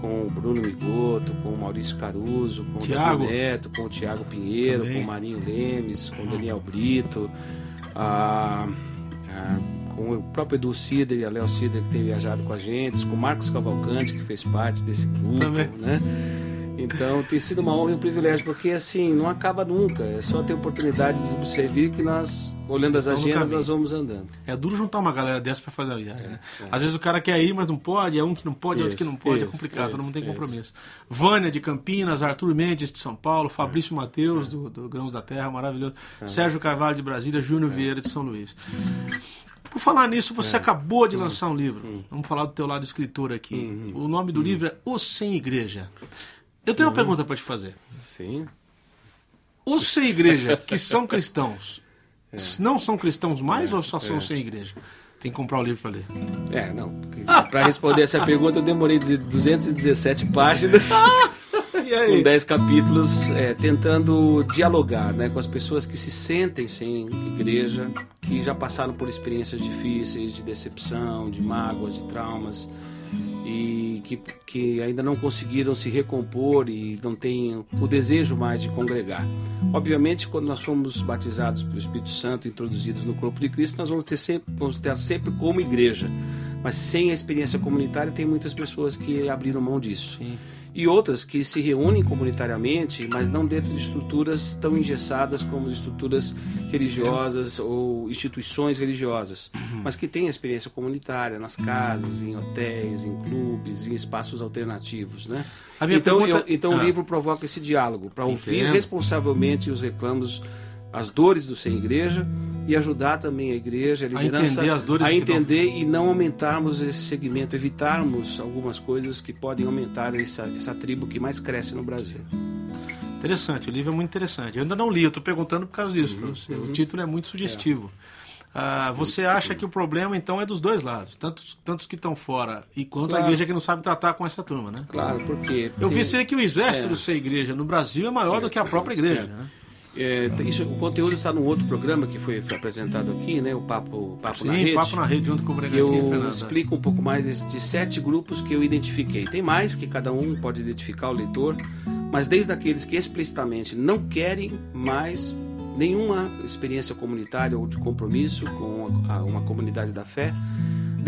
Speaker 3: com o Bruno Migoto, com o Maurício Caruso, com o Davi Neto, com o Tiago Pinheiro,
Speaker 2: Também.
Speaker 3: com o Marinho Lemes, com o Daniel Brito, a- a- com o próprio Edu Cider e a Léo Cider que tem viajado com a gente, com o Marcos Cavalcante que fez parte desse grupo,
Speaker 2: Também.
Speaker 3: né? Então tem sido uma honra e um privilégio, porque assim, não acaba nunca, é só ter oportunidade de servir que nós, olhando as agendas, nós vamos andando.
Speaker 2: É duro juntar uma galera dessa pra fazer a viagem. né? Às vezes o cara quer ir, mas não pode, é um que não pode, outro que não
Speaker 3: Isso,
Speaker 2: pode, é
Speaker 3: isso,
Speaker 2: complicado, todo mundo tem
Speaker 3: isso,
Speaker 2: compromisso. Vânia de Campinas, Arthur Mendes de São Paulo, Fabrício Mateus do, do Grãos da Terra, maravilhoso. Sérgio Carvalho de Brasília, Júnior Vieira de São Luís. Por falar nisso, você acabou de lançar um livro. Vamos falar do teu lado escritor aqui. O nome do livro é Os Sem Igreja. Eu tenho uma pergunta para te fazer.
Speaker 3: Sim.
Speaker 2: Os sem igreja, que são cristãos, não são cristãos mais ou só são sem igreja? Tem que comprar o livro para ler.
Speaker 3: É, não. Para responder essa pergunta, eu demorei 217 páginas, com 10 capítulos, é, tentando dialogar né, com as pessoas que se sentem sem igreja, que já passaram por experiências difíceis, de decepção, de mágoas, de traumas, e que, que ainda não conseguiram se recompor e não têm o desejo mais de congregar. Obviamente, quando nós fomos batizados pelo Espírito Santo, introduzidos no corpo de Cristo, nós vamos ter sempre, vamos estar sempre como igreja. Mas sem a experiência comunitária, tem muitas pessoas que abriram mão disso. E outras que se reúnem comunitariamente, mas não dentro de estruturas tão engessadas como as estruturas religiosas ou instituições religiosas, mas que têm a experiência comunitária nas casas, em hotéis, em clubes, em espaços alternativos, né? Então,
Speaker 2: pergunta-
Speaker 3: eu- então
Speaker 2: Ah.
Speaker 3: o livro provoca esse diálogo para ouvir responsavelmente os reclamos, as dores do sem igreja e ajudar também a igreja, a
Speaker 2: A
Speaker 3: liderança
Speaker 2: entender as dores
Speaker 3: a entender e não aumentarmos esse segmento, evitarmos algumas coisas que podem aumentar essa, essa tribo que mais cresce no Brasil.
Speaker 2: Interessante, o livro é muito interessante. Eu ainda não li, eu estou perguntando por causa disso. pra você. O título é muito sugestivo. Ah, você acha que o problema então é dos dois lados, tanto, tanto os que estão fora e quanto a
Speaker 3: Claro.
Speaker 2: igreja que não sabe tratar com essa turma, né?
Speaker 3: Claro, porque
Speaker 2: Eu vi ser que o exército
Speaker 3: É.
Speaker 2: do ser igreja no Brasil é maior do que a própria igreja. né?
Speaker 3: É, isso, o conteúdo está num outro programa que foi, apresentado aqui, né? O Papo, Papo na
Speaker 2: Sim,
Speaker 3: Rede.
Speaker 2: papo na rede junto com o Bregantinho
Speaker 3: eu
Speaker 2: Fernanda.
Speaker 3: explico um pouco mais de sete grupos que eu identifiquei. Tem mais que cada um pode identificar o leitor, mas desde aqueles que explicitamente não querem mais nenhuma experiência comunitária ou de compromisso com a- uma comunidade da fé,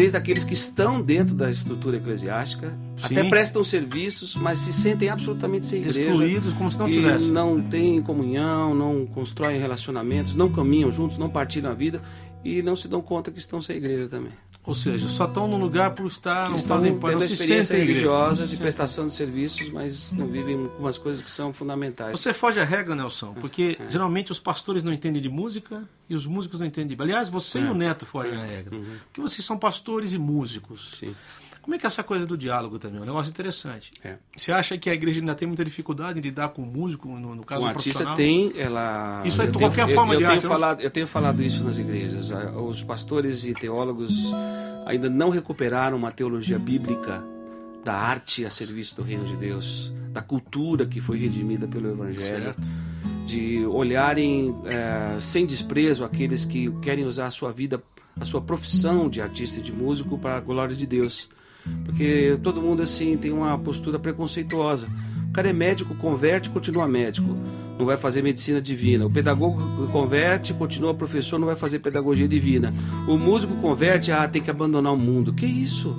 Speaker 3: desde aqueles que estão dentro da estrutura eclesiástica,
Speaker 2: Sim.
Speaker 3: até prestam serviços, mas se sentem absolutamente sem igreja.
Speaker 2: Excluídos como se não
Speaker 3: e
Speaker 2: tivesse.
Speaker 3: não têm comunhão, não constroem relacionamentos, não caminham juntos, não partilham a vida e não se dão conta que estão sem igreja também.
Speaker 2: Ou seja, só estão no lugar por estar, não
Speaker 3: Eles estão
Speaker 2: fazem parte, não se sentem
Speaker 3: religiosa de
Speaker 2: Sim.
Speaker 3: prestação de serviços, mas não vivem algumas coisas que são fundamentais.
Speaker 2: Você foge à regra, Nelson, porque
Speaker 3: É.
Speaker 2: geralmente os pastores não entendem de música e os músicos não entendem de... Aliás, você e o Neto fogem à regra, porque vocês são pastores e músicos.
Speaker 3: Uhum. Sim.
Speaker 2: Como é que é essa coisa do diálogo também? É um negócio interessante.
Speaker 3: É.
Speaker 2: Você acha que a igreja ainda tem muita dificuldade em lidar com o músico, no, no caso
Speaker 3: O artista tem, ela.
Speaker 2: Isso é
Speaker 3: eu
Speaker 2: de
Speaker 3: tenho-
Speaker 2: qualquer
Speaker 3: eu-
Speaker 2: forma
Speaker 3: eu
Speaker 2: de
Speaker 3: tenho
Speaker 2: arte, não-
Speaker 3: falado, Eu tenho falado isso nas igrejas. Os pastores e teólogos ainda não recuperaram uma teologia bíblica da arte a serviço do reino de Deus, da cultura que foi redimida pelo Evangelho,
Speaker 2: Certo.
Speaker 3: de olharem eh, sem desprezo aqueles que querem usar a sua vida, a sua profissão de artista e de músico para a glória de Deus. Porque todo mundo assim tem uma postura preconceituosa. O cara é médico, converte, continua médico. Não vai fazer medicina divina. O pedagogo converte, continua professor, não vai fazer pedagogia divina. O músico converte, ah, tem que abandonar o mundo. Que isso?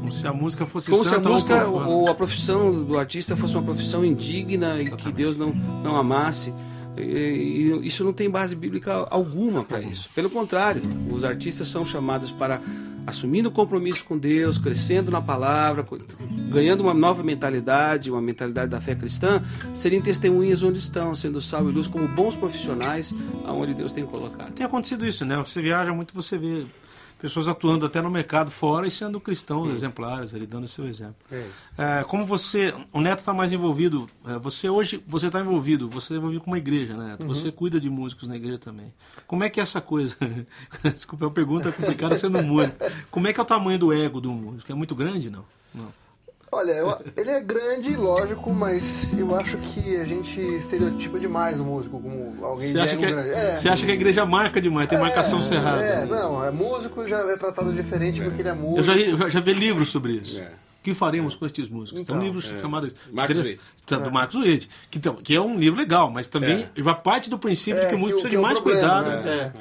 Speaker 2: Como se a música fosse
Speaker 3: Como se a música ou a profissão do artista fosse uma profissão indigna e que Deus não, não amasse. E- e isso não tem base bíblica alguma para isso. Pelo contrário, os artistas são chamados para assumindo compromisso com Deus, crescendo na palavra, ganhando uma nova mentalidade, uma mentalidade da fé cristã, serem testemunhas onde estão, sendo sal e luz como bons profissionais aonde Deus tem colocado.
Speaker 2: Tem acontecido isso, né? Você viaja muito, você vê pessoas atuando até no mercado fora e sendo cristãos exemplares, ali dando o seu exemplo. É, como você, o Neto está mais envolvido, é, você hoje, você está envolvido, você é envolvido com uma igreja, né, Neto? Você cuida de músicos na igreja também. Como é que é essa coisa? Desculpa, é uma pergunta complicada sendo um músico. Como é que é o tamanho do ego do músico? É muito grande, não? Não.
Speaker 4: Olha, eu- ele é grande, lógico, mas eu acho que a gente estereotipa demais o músico como alguém
Speaker 2: Você
Speaker 4: de
Speaker 2: acha,
Speaker 4: ego
Speaker 2: que,
Speaker 4: grande.
Speaker 2: a-
Speaker 4: É.
Speaker 2: você acha que a igreja marca demais, tem marcação
Speaker 4: É,
Speaker 2: cerrada?
Speaker 4: É, não, é músico já é tratado diferente porque ele é músico.
Speaker 2: Eu já, eu já, já vi livros sobre isso.
Speaker 3: É.
Speaker 2: O que faremos com estes músicos?
Speaker 4: Então,
Speaker 2: Tem um livro chamado
Speaker 3: Marcos Witt.
Speaker 2: Tá, do Marcos Witt, que, então- que é um livro legal, mas também vai parte do princípio de que o músico
Speaker 4: que
Speaker 2: precisa de
Speaker 4: é
Speaker 2: mais
Speaker 4: problema,
Speaker 2: cuidado.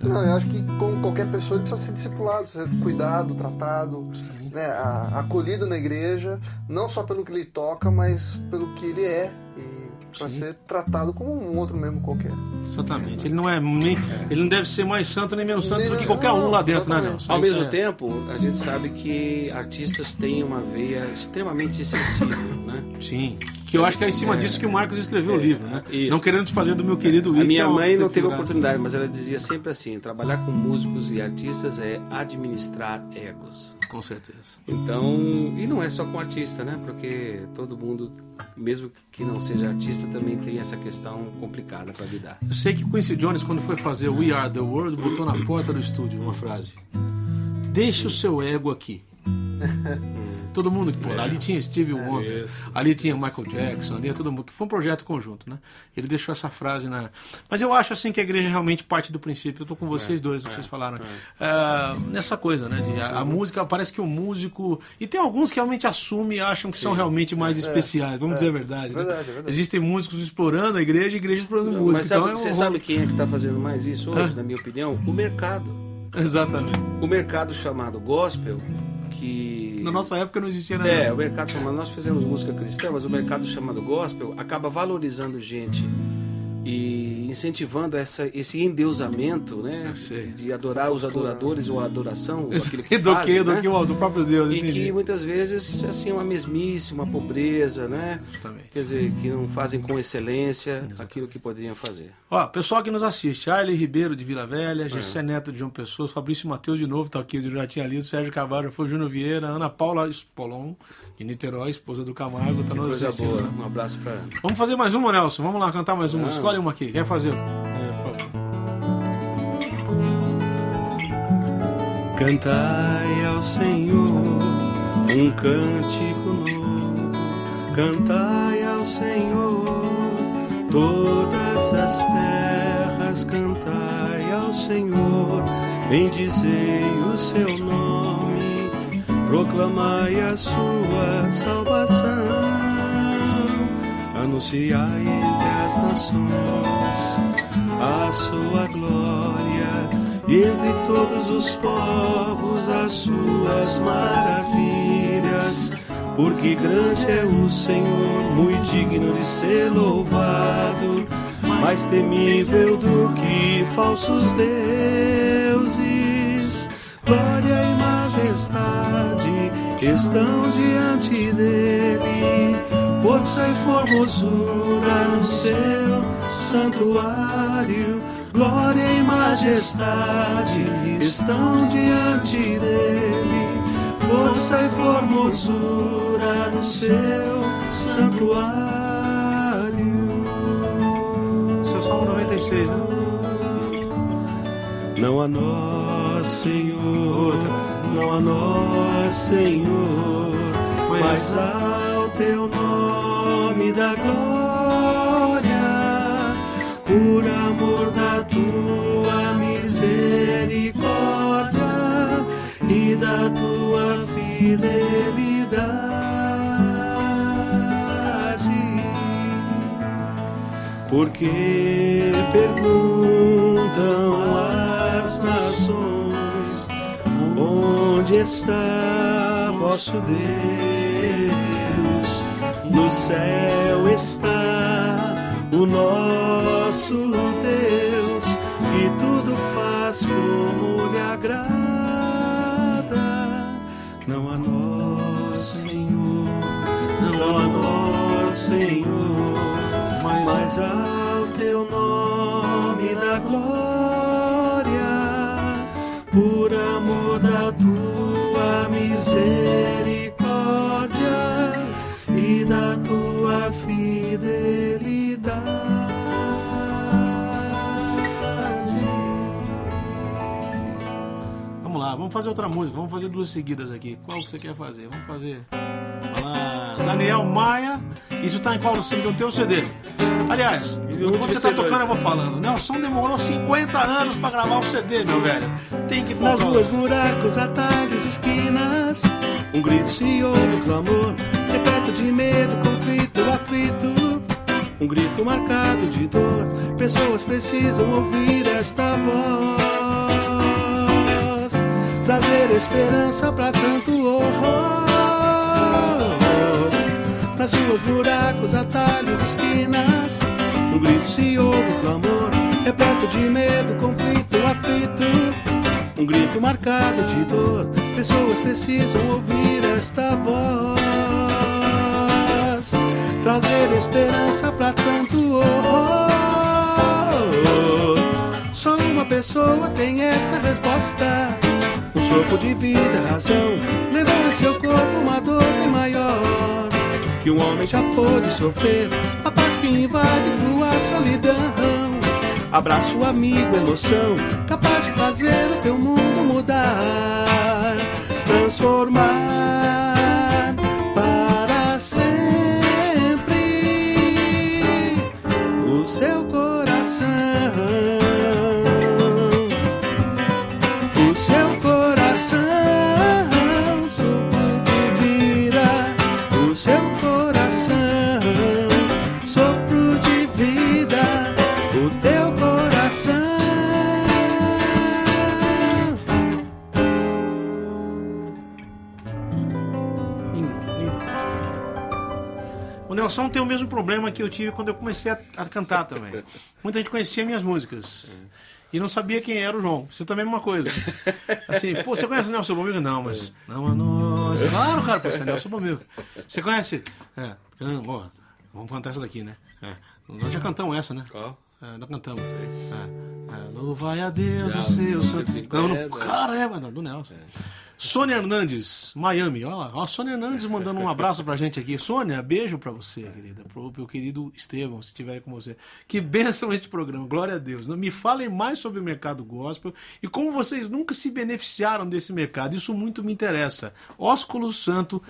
Speaker 4: Né? É. Não, eu acho que como qualquer pessoa ele precisa ser discipulado, precisa ser cuidado, tratado, né, acolhido na igreja, não só pelo que ele toca, mas pelo que ele é e para ser tratado como um outro mesmo qualquer.
Speaker 2: Exatamente. Ele não é nem, ele não deve ser mais santo nem menos santo
Speaker 4: Nem
Speaker 2: do que qualquer um
Speaker 4: não,
Speaker 2: lá dentro, né,
Speaker 4: exatamente.
Speaker 2: Nelson?
Speaker 3: Ao mesmo
Speaker 2: é-
Speaker 3: tempo, a gente sabe que artistas têm uma veia extremamente sensível, né?
Speaker 2: Sim. Que eu acho que é em cima disso que o Marcos escreveu o livro, né?
Speaker 3: isso.
Speaker 2: Não querendo desfazer do meu querido Witt.
Speaker 3: A minha
Speaker 2: que é
Speaker 3: mãe não teve oportunidade, mas ela dizia sempre assim: trabalhar com músicos e artistas é administrar egos.
Speaker 2: Com certeza.
Speaker 3: Então, e não é só com artista, né? Porque todo mundo, mesmo que não seja artista, também tem essa questão complicada para lidar.
Speaker 2: Eu sei que Quincy Jones, quando foi fazer We Are the World, botou na porta do estúdio uma frase: Deixe o seu ego aqui. todo mundo que pô, ali tinha Steve Wonder,
Speaker 3: isso,
Speaker 2: ali tinha Michael Jackson, ali é todo mundo, que foi um projeto conjunto, né? Ele deixou essa frase na. Mas eu acho assim que a igreja realmente parte do princípio. Eu tô com vocês dois, o que vocês falaram. Ah, nessa coisa, né? De, a, a música, parece que o músico. E tem alguns que realmente assumem e acham que são realmente mais especiais, vamos dizer a verdade. né?
Speaker 4: Verdade, verdade.
Speaker 2: Existem músicos explorando a igreja e igreja explorando
Speaker 3: Não,
Speaker 2: música.
Speaker 3: mas sabe,
Speaker 2: então é um
Speaker 3: você
Speaker 2: rolo-
Speaker 3: sabe quem é que está fazendo mais isso hoje, na minha opinião? O mercado.
Speaker 2: Exatamente.
Speaker 3: O mercado chamado gospel, que.
Speaker 2: Na nossa época não existia nada.
Speaker 3: É, o mercado chamado. Nós fizemos música cristã, mas o mercado chamado gospel acaba valorizando gente e incentivando essa, esse endeusamento, né? De adorar os adoradores ou a adoração, aquilo que
Speaker 2: do
Speaker 3: fazem,
Speaker 2: que, do
Speaker 3: né?
Speaker 2: que o do próprio Deus,
Speaker 3: E
Speaker 2: entendi.
Speaker 3: que muitas vezes assim é uma mesmice, uma pobreza, né?
Speaker 2: Justamente.
Speaker 3: Quer dizer, que não fazem com excelência aquilo que poderiam fazer.
Speaker 2: Ó, pessoal que nos assiste, Arley Ribeiro de Vila
Speaker 3: É.
Speaker 2: Velha, Gessé Neto de João Pessoa, Fabrício Matheus de novo, tá aqui, eu já tinha lido, Sérgio Carvalho, foi Júnior Vieira, Ana Paula Spolon, de Niterói, esposa do Camargo, tá nos
Speaker 3: Coisa
Speaker 2: assistindo.
Speaker 3: boa. Um abraço para
Speaker 2: Vamos fazer mais uma, Nelson? Vamos lá cantar mais uma.
Speaker 3: Ah.
Speaker 2: Escolhe uma aqui. Quer fazer? É, por favor.
Speaker 1: Cantai ao Senhor um cântico novo, cantai ao Senhor todas as terras, cantai ao Senhor, bendizei o seu nome, proclamai a sua salvação, anunciai entre as nações a sua glória e entre todos os povos as suas maravilhas. Porque grande é o Senhor, muito digno de ser louvado, mais temível do que falsos deuses. Glória e
Speaker 3: estão diante dele. Força e formosura no seu santuário, glória e majestade estão diante dele. Força e formosura no seu santuário.
Speaker 2: Seu Salmo 96, né?
Speaker 3: Não a nós, Senhor, não a nós, Senhor, mas ao teu nome da glória, por amor da tua misericórdia e da tua fidelidade. Porque perguntam as nações onde está vosso Deus? No céu está o nosso Deus e tudo faz como lhe agrada. Não a nós, Senhor, não a nós, Senhor, mas ao teu nome
Speaker 2: Vamos fazer outra música. Vamos fazer duas seguidas aqui. Qual que você quer fazer? Vamos fazer. Lá. Daniel Maia. Isso tá em qual? No teu CD. Aliás, quando você tá
Speaker 6: C2.
Speaker 2: tocando, eu vou falando. Nelson demorou 50 anos pra gravar o CD, meu velho. Tem que
Speaker 3: Nas ruas, buracos, atalhos, esquinas Um grito se ouve, clamor Repleto de medo, conflito, aflito Um grito marcado de dor Pessoas precisam ouvir esta voz Trazer esperança pra tanto horror Nas ruas, buracos, atalhos, esquinas Um grito se ouve, clamor Repleto de medo, conflito, aflito um grito marcado de dor. Pessoas precisam ouvir esta voz. Trazer esperança pra tanto horror. Só uma pessoa tem esta resposta. Um sopro de vida, razão. Levou em seu corpo uma dor bem maior. Que um homem já pôde sofrer. A paz que invade tua solidão. Abraço amigo, emoção, capaz de fazer o teu mundo mudar, transformar O
Speaker 2: Nelson tem o mesmo problema que eu tive quando eu comecei a, a cantar também. Muita gente conhecia minhas músicas. E não sabia quem era o João. Você também é uma coisa. Assim, pô, você conhece o Nelson Bomilca? Não, mas. Não a nós. Claro, cara, pô, você é Nelson Bomilca. Você conhece. É, ó, vamos cantar essa daqui, né? É, nós já cantamos essa, né?
Speaker 6: Qual?
Speaker 2: É, nós cantamos. É, é, Louvai a Deus
Speaker 6: Já,
Speaker 2: no seu santo.
Speaker 6: 150,
Speaker 2: Não, no,
Speaker 6: né?
Speaker 2: cara, é, mano, do Nelson. Sônia Hernandes, Miami. Olha lá, a Sônia Hernandes mandando um abraço pra gente aqui. Sônia, beijo pra você, querida. Pro meu querido Estevão, se estiver com você. Que bênção esse programa, glória a Deus. Não Me falem mais sobre o mercado gospel e como vocês nunca se beneficiaram desse mercado. Isso muito me interessa. Ósculo Santo,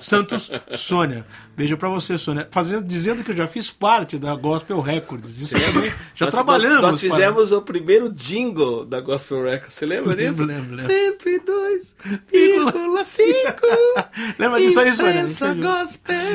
Speaker 2: Santos Sônia. Beijo pra você, Sônia. Fazendo, dizendo que eu já fiz parte da Gospel Records. Isso também. Já
Speaker 6: Nós-
Speaker 2: trabalhamos.
Speaker 6: Nós, nós
Speaker 2: para-
Speaker 6: fizemos o primeiro jingle da Gospel Records. Você lembra disso?
Speaker 2: Lembro, lembro, lembro.
Speaker 6: 102,5
Speaker 2: Lembra disso aí, Sônia?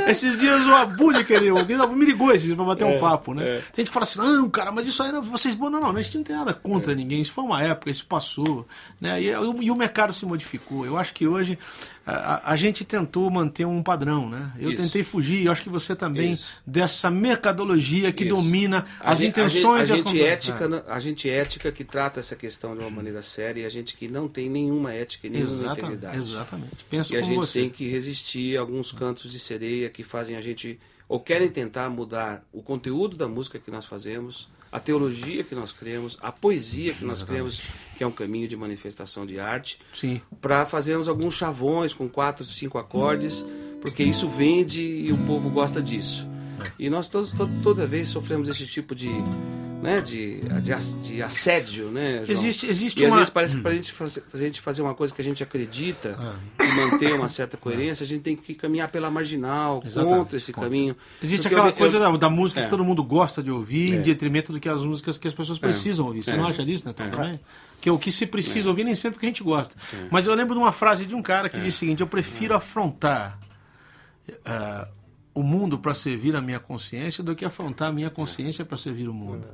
Speaker 2: Esses dias o Abud, o Guilherme me ligou esses dias pra bater um papo, né?
Speaker 6: é.
Speaker 2: Tem gente que fala assim, não, cara, mas isso aí não, vocês. Não, não, a gente não tem nada contra ninguém. Isso foi uma época, isso passou. Né? E, e o mercado se modificou. Eu acho que hoje a, a gente tentou manter um padrão, né? Eu
Speaker 3: Isso.
Speaker 2: tentei fugir, eu acho que você também,
Speaker 3: Isso.
Speaker 2: dessa mercadologia que
Speaker 3: Isso.
Speaker 2: domina
Speaker 3: A
Speaker 2: as intenções
Speaker 3: a
Speaker 2: e
Speaker 3: gente, a gente ética, né? a gente ética que trata essa questão de uma maneira séria e a gente que não tem nenhuma ética e nenhuma
Speaker 2: Exatamente,
Speaker 3: integridade.
Speaker 2: exatamente. Penso
Speaker 3: E a gente
Speaker 2: você.
Speaker 3: tem que resistir a alguns cantos de sereia que fazem a gente ou querem tentar mudar o conteúdo da música que nós fazemos, a teologia que nós cremos, a poesia que nós cremos, que é um caminho de manifestação de arte, para fazermos alguns chavões com quatro, cinco acordes, porque isso vende e o povo gosta disso.
Speaker 2: É.
Speaker 3: E nós todos, toda vez sofremos esse tipo de, né, de, de, ass- de assédio, né, João?
Speaker 2: Existe- existe
Speaker 3: e às
Speaker 2: uma-
Speaker 3: vezes parece que para a gente fazer, pra gente fazer uma coisa que a gente acredita
Speaker 2: Ah.
Speaker 3: e manter uma certa coerência, a gente tem que caminhar pela marginal,
Speaker 2: Exatamente.
Speaker 3: contra esse caminho.
Speaker 2: Existe
Speaker 3: Porque
Speaker 2: aquela
Speaker 3: eu-
Speaker 2: coisa
Speaker 3: eu-
Speaker 2: da, da música
Speaker 3: É.
Speaker 2: que todo mundo gosta de ouvir, em
Speaker 3: É.
Speaker 2: detrimento do que as músicas que as pessoas precisam ouvir. Você
Speaker 3: É.
Speaker 2: não acha disso, né, Tom?
Speaker 3: É.
Speaker 2: Também? Que o que se precisa ouvir nem sempre que a gente gosta. Mas eu lembro de uma frase de um cara
Speaker 3: É.
Speaker 2: que diz o seguinte: Eu prefiro afrontar ah, o mundo para servir a minha consciência do que afrontar a minha consciência para servir o mundo.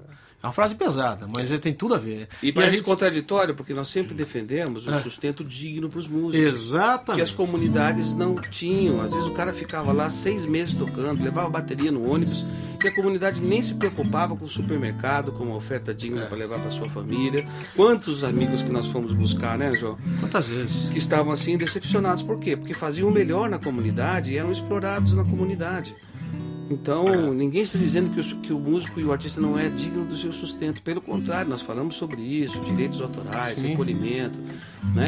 Speaker 2: É uma frase pesada, mas é, tem tudo a ver.
Speaker 3: E
Speaker 2: a
Speaker 3: parece
Speaker 2: gente-
Speaker 3: contraditório, porque nós sempre defendemos um
Speaker 2: É.
Speaker 3: sustento digno para os músicos. que
Speaker 2: Exatamente.
Speaker 3: as comunidades não tinham. Às vezes o cara ficava lá seis meses tocando, levava bateria no ônibus e a comunidade nem se preocupava com o supermercado, com uma oferta
Speaker 2: É.
Speaker 3: digna para levar para sua família. Quantos amigos que nós fomos buscar, né, João?
Speaker 2: Quantas vezes?
Speaker 3: Que estavam assim decepcionados. Por quê? Porque faziam o melhor na comunidade e eram explorados na comunidade. Então, ninguém está dizendo que o, que o músico e o artista não é digno do seu sustento. Pelo contrário, nós falamos sobre isso, direitos autorais,
Speaker 2: Sim.
Speaker 3: recolhimento, né?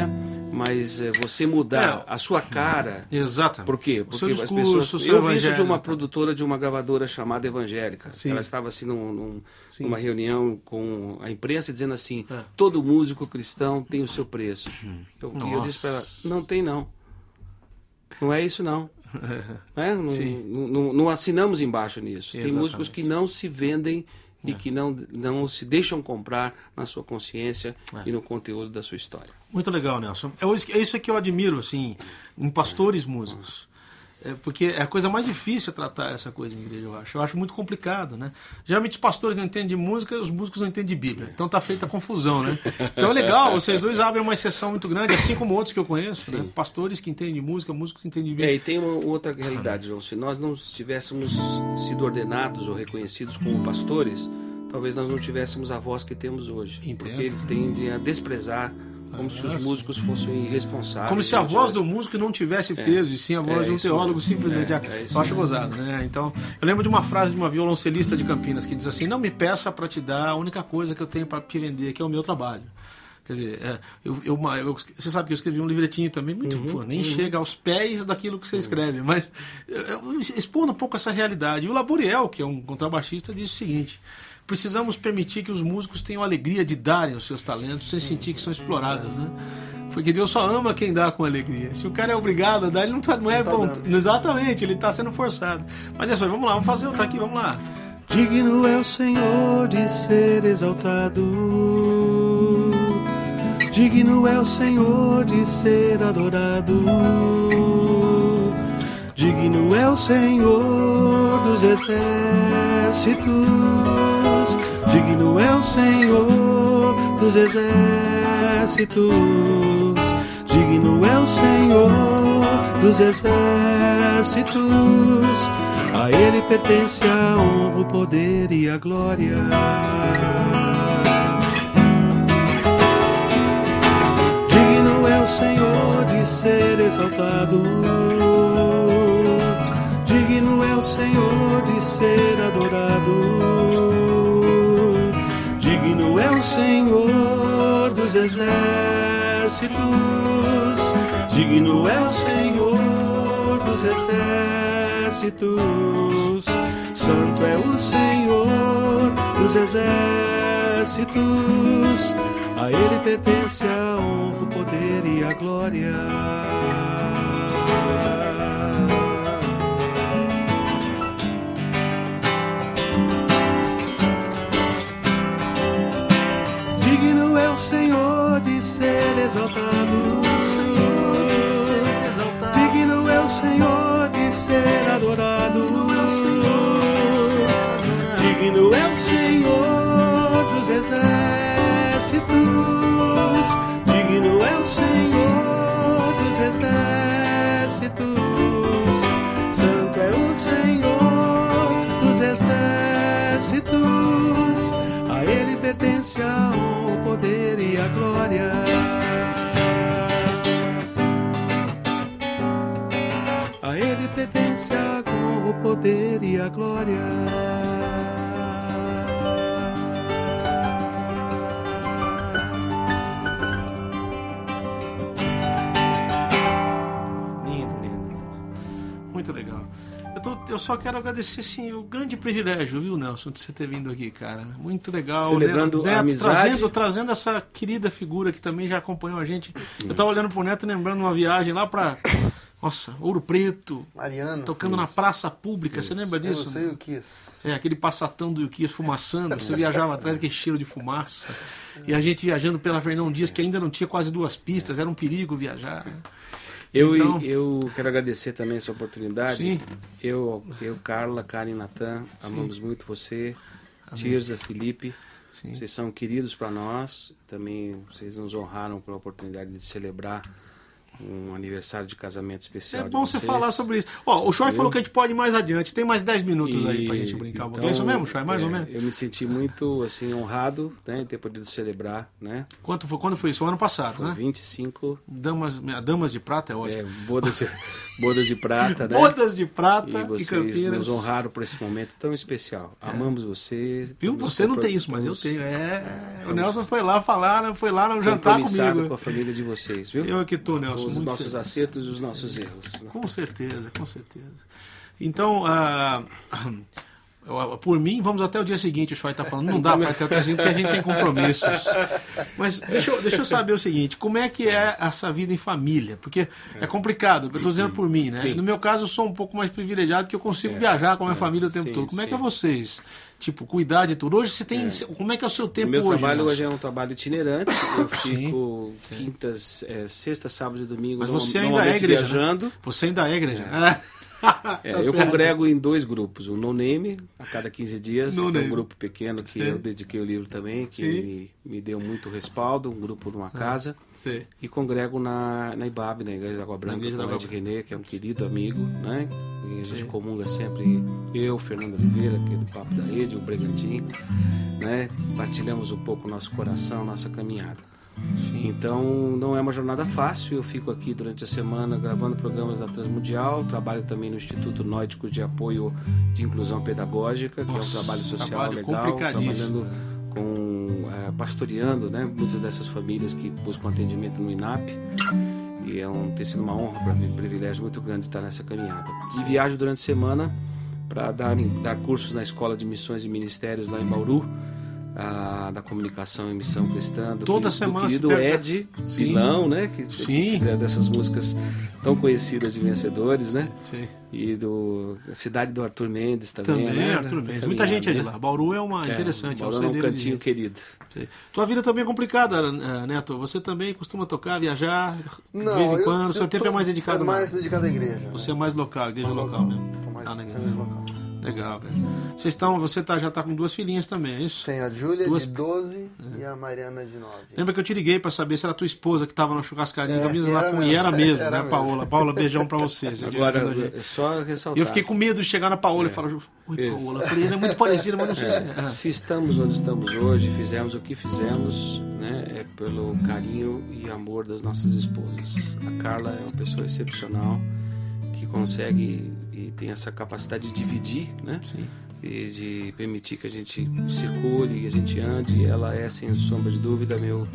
Speaker 3: Mas eh, você mudar
Speaker 2: É.
Speaker 3: a sua cara
Speaker 2: Exatamente.
Speaker 3: por quê? Porque as pessoas. Eu vi isso de uma
Speaker 2: tá?
Speaker 3: produtora de uma gravadora chamada Evangélica.
Speaker 2: Sim.
Speaker 3: Ela estava assim num, num- numa reunião com a imprensa dizendo assim:
Speaker 2: É.
Speaker 3: todo músico cristão tem o seu preço. Eu, e eu disse para ela: não tem não. Não é isso não. Né? Não, não- não- não assinamos embaixo nisso. Tem
Speaker 2: Exatamente.
Speaker 3: músicos que não se vendem e que não, não se deixam comprar na sua consciência
Speaker 2: É.
Speaker 3: e no conteúdo da sua história.
Speaker 2: Muito legal, Nelson. É isso- é isso que eu admiro, assim, em pastores músicos. É porque é a coisa mais difícil é tratar essa coisa em igreja, eu acho. Eu acho muito complicado, né? Geralmente os pastores não entendem de música e os músicos não entendem de Bíblia. Então tá feita a confusão, né? Então é legal, vocês dois abrem uma exceção muito grande, assim como outros que eu conheço, né? Pastores que entendem de música, músicos que entendem de
Speaker 3: É,
Speaker 2: Bíblia.
Speaker 3: e tem uma outra realidade, João. Se nós não tivéssemos sido ordenados ou reconhecidos como pastores, talvez nós não tivéssemos a voz que temos hoje.
Speaker 2: Entendo.
Speaker 3: Porque eles tendem a desprezar como se os músicos fossem irresponsáveis.
Speaker 2: Como se a
Speaker 3: não
Speaker 2: voz do
Speaker 3: tivessem-
Speaker 2: músico não tivesse peso, e sim a voz
Speaker 3: É,
Speaker 2: de um teólogo
Speaker 3: mesmo.
Speaker 2: simplesmente.
Speaker 3: É, é isso
Speaker 2: eu acho gozado, né? Então, eu lembro de uma frase de uma violoncelista de Campinas que diz assim: Não me peça para te dar a única coisa que eu tenho para te vender, que é o meu trabalho. Quer dizer, é, eu, eu, eu- você sabe que eu escrevi um livretinho também, muito,
Speaker 3: Uhum,
Speaker 2: pô, nem chega aos pés daquilo que você escreve, mas expondo um pouco essa realidade. E o Laboriel, que é um contrabaixista, diz o seguinte: precisamos permitir que os músicos tenham a alegria de darem os seus talentos sem sentir que são explorados, né? Porque Deus só ama quem dá com alegria. Se o cara é obrigado a dar, ele não, tá, não é
Speaker 4: tá
Speaker 2: vontade. Exatamente, ele está sendo forçado. Mas é só, vamos lá, vamos fazer outra aqui, vamos lá.
Speaker 1: Digno é o Senhor de ser exaltado. Digno é o Senhor de ser adorado. Digno é o Senhor dos exércitos. Digno é o Senhor dos exércitos. Digno é o Senhor dos exércitos. A Ele pertence a honra, o poder e a glória. Digno é o Senhor de ser exaltado. Digno é o Senhor de ser adorado. Digno é o Senhor dos exércitos. Digno é o Senhor dos exércitos. Santo é o Senhor dos exércitos. A Ele pertence a honra, o poder e a glória. Digno é o Senhor de ser exaltado, Senhor de ser exaltado. Digno é o Senhor de ser adorado. Digno é o Senhor dos exércitos.
Speaker 2: Glória. A Ele pertence a o poder e a glória. Eu, eu só quero agradecer assim, o grande privilégio, viu, Nelson, de você ter vindo aqui, cara. Muito legal.
Speaker 3: Celebrando
Speaker 2: Neto,
Speaker 3: a amizade.
Speaker 2: Trazendo, trazendo essa querida figura que também já acompanhou a gente. Eu tava olhando pro Neto e lembrando uma viagem lá pra. Nossa, Ouro Preto,
Speaker 4: Mariana.
Speaker 2: tocando na praça pública. Você lembra disso?
Speaker 4: você e o Kiss.
Speaker 2: É, aquele passatão do Yuki esfumaçando, você viajava atrás aquele cheiro de fumaça. E a gente viajando pela Fernão Dias, que ainda não tinha quase duas pistas, era um perigo viajar.
Speaker 3: Eu,
Speaker 2: Então-
Speaker 3: eu quero agradecer também essa oportunidade.
Speaker 2: Sim.
Speaker 3: Eu, eu, Carla, Karen e Natan, amamos muito você. Tirza, Felipe.
Speaker 2: Sim.
Speaker 3: Vocês são queridos para nós. Também vocês nos honraram pela oportunidade de celebrar um aniversário de casamento especial.
Speaker 2: É bom você falar sobre isso. Ó, o Choi falou que a gente pode ir mais adiante. Tem mais 10 minutos aí pra
Speaker 3: E-
Speaker 2: gente brincar um pouquinho.
Speaker 3: então,
Speaker 2: É isso mesmo, Choi? Mais ou
Speaker 3: é,
Speaker 2: menos?
Speaker 3: Eu me senti muito assim honrado né, em ter podido celebrar, né?
Speaker 2: Quanto foi, quando foi isso? O ano passado,
Speaker 3: Foi
Speaker 2: né?
Speaker 3: 25
Speaker 2: Damas, Damas de Prata é ótimo.
Speaker 3: é, bodas, de, bodas de prata, né?
Speaker 2: Bodas de Prata
Speaker 3: E
Speaker 2: e,
Speaker 3: vocês
Speaker 2: Campinas.
Speaker 3: nos honraram por esse momento tão especial. Amamos vocês.
Speaker 2: Viu? Você não tem isso, mas eu tenho. É, o Nelson foi lá falar, foi lá no jantar comigo.
Speaker 3: com a família de vocês, viu?
Speaker 2: Eu aqui tô, Nelson.
Speaker 3: Os nossos
Speaker 2: feliz.
Speaker 3: acertos e os nossos erros. né?
Speaker 2: Com certeza, com certeza. Então, eu- por mim, vamos até o dia seguinte, o Choi está falando. Não dá para até o dia seguinte, porque a gente tem compromissos. Mas deixa eu, deixa eu saber o seguinte: como é que é essa vida em família? Porque é complicado, eu estou dizendo por mim, né?
Speaker 3: Sim.
Speaker 2: No meu caso, eu sou um pouco mais privilegiado, porque eu consigo viajar com a minha família o tempo
Speaker 3: sim,
Speaker 2: todo. Como é que é
Speaker 3: sim.
Speaker 2: vocês? Tipo, cuidar de tudo. Hoje você tem. Como é que é o seu
Speaker 3: O
Speaker 2: tempo
Speaker 3: meu
Speaker 2: hoje?
Speaker 3: trabalho
Speaker 2: Nelson?
Speaker 3: hoje é um trabalho itinerante. Eu
Speaker 2: Sim,
Speaker 3: fico quintas, é, sextas, sábados e domingos
Speaker 2: Mas você ainda é igreja. né?
Speaker 3: viajando.
Speaker 2: Você ainda é igreja.
Speaker 3: É,
Speaker 2: Tá
Speaker 3: eu
Speaker 2: certo.
Speaker 3: congrego em dois grupos. O No Name, a cada 15 dias,
Speaker 2: No
Speaker 3: é um grupo pequeno que
Speaker 2: Sim.
Speaker 3: eu dediquei o livro também, que
Speaker 2: Sim.
Speaker 3: me, me deu muito respaldo, um grupo numa casa.
Speaker 2: Sei.
Speaker 3: E congrego na, na IBAB, na Igreja da Água Branca,
Speaker 2: Igreja
Speaker 3: com o Ed René, que é um querido amigo, né? E a gente comunga sempre, eu, Fernando Oliveira, que é do Papo da Rede, o Bragantino, né? Partilhamos um pouco o nosso coração, nossa caminhada. Então não é uma jornada fácil. Eu fico aqui durante a semana gravando programas da Transmundial. Trabalho também no Instituto Nótico de Apoio de Inclusão Pedagógica, que
Speaker 2: Nossa,
Speaker 3: é um trabalho social
Speaker 2: trabalho
Speaker 3: legal, trabalhando com eh, pastoreando, né? Muitas dessas famílias que buscam atendimento no INAP. E é um, tem sido uma honra para mim, um privilégio muito grande estar nessa caminhada. E viajo durante a semana para dar, dar cursos na Escola de Missões e Ministérios lá em Bauru, ah, da comunicação e missão cristã, do,
Speaker 2: Toda
Speaker 3: querido-
Speaker 2: semana
Speaker 3: do querido Ed
Speaker 2: Sim.
Speaker 3: Pilão, né? Que
Speaker 2: Sim.
Speaker 3: fizeram dessas músicas tão conhecidas de vencedores, né?
Speaker 2: Sei.
Speaker 3: E do Cidade do Arthur Mendes também.
Speaker 2: Também,
Speaker 3: né?
Speaker 2: Arthur Mendes. Muita gente é de
Speaker 3: caminhando,
Speaker 2: lá. Bauru é uma
Speaker 3: né?
Speaker 2: interessante, é um
Speaker 3: Bauru é um
Speaker 2: de
Speaker 3: cantinho
Speaker 2: gente.
Speaker 3: querido.
Speaker 2: Sei. Tua vida também é complicada, eh, Neto. Você também costuma tocar, viajar de
Speaker 4: Não,
Speaker 2: vez em
Speaker 4: eu-
Speaker 2: quando.
Speaker 4: eu
Speaker 2: Seu tempo
Speaker 4: tô-
Speaker 2: é mais dedicado
Speaker 4: é mais dedicado à igreja.
Speaker 2: Você é mais local, igreja local mesmo.
Speaker 4: Tô mais
Speaker 2: Ah,
Speaker 4: mais local.
Speaker 2: Legal, velho. Vocês estão, você tá, já tá com duas filhinhas também, é isso?
Speaker 4: Tem a Júlia
Speaker 2: Duas- É.
Speaker 4: de 12 e a Mariana de 9.
Speaker 2: Lembra que eu te liguei pra saber se era tua esposa que tava na churrascaria
Speaker 4: É,
Speaker 2: camisa lá com...
Speaker 4: mesmo.
Speaker 2: E era mesmo,
Speaker 4: Era
Speaker 2: né,
Speaker 4: mesmo.
Speaker 2: Paola? Paola, beijão pra você. você
Speaker 3: Agora,
Speaker 2: gente.
Speaker 3: é só ressaltar.
Speaker 2: E eu fiquei com medo de chegar na Paola e falar, oi,
Speaker 3: Isso.
Speaker 2: Paola. Eu falei, ela é muito parecida, mas não sei se é.
Speaker 3: Se estamos onde estamos hoje, fizemos o que fizemos, né, é pelo carinho e amor das nossas esposas. A Carla é uma pessoa excepcional que consegue tem essa capacidade de dividir, né?
Speaker 2: Sim.
Speaker 3: E de permitir que a gente circule, que a gente ande. Ela é, sem sombra de dúvida, meu.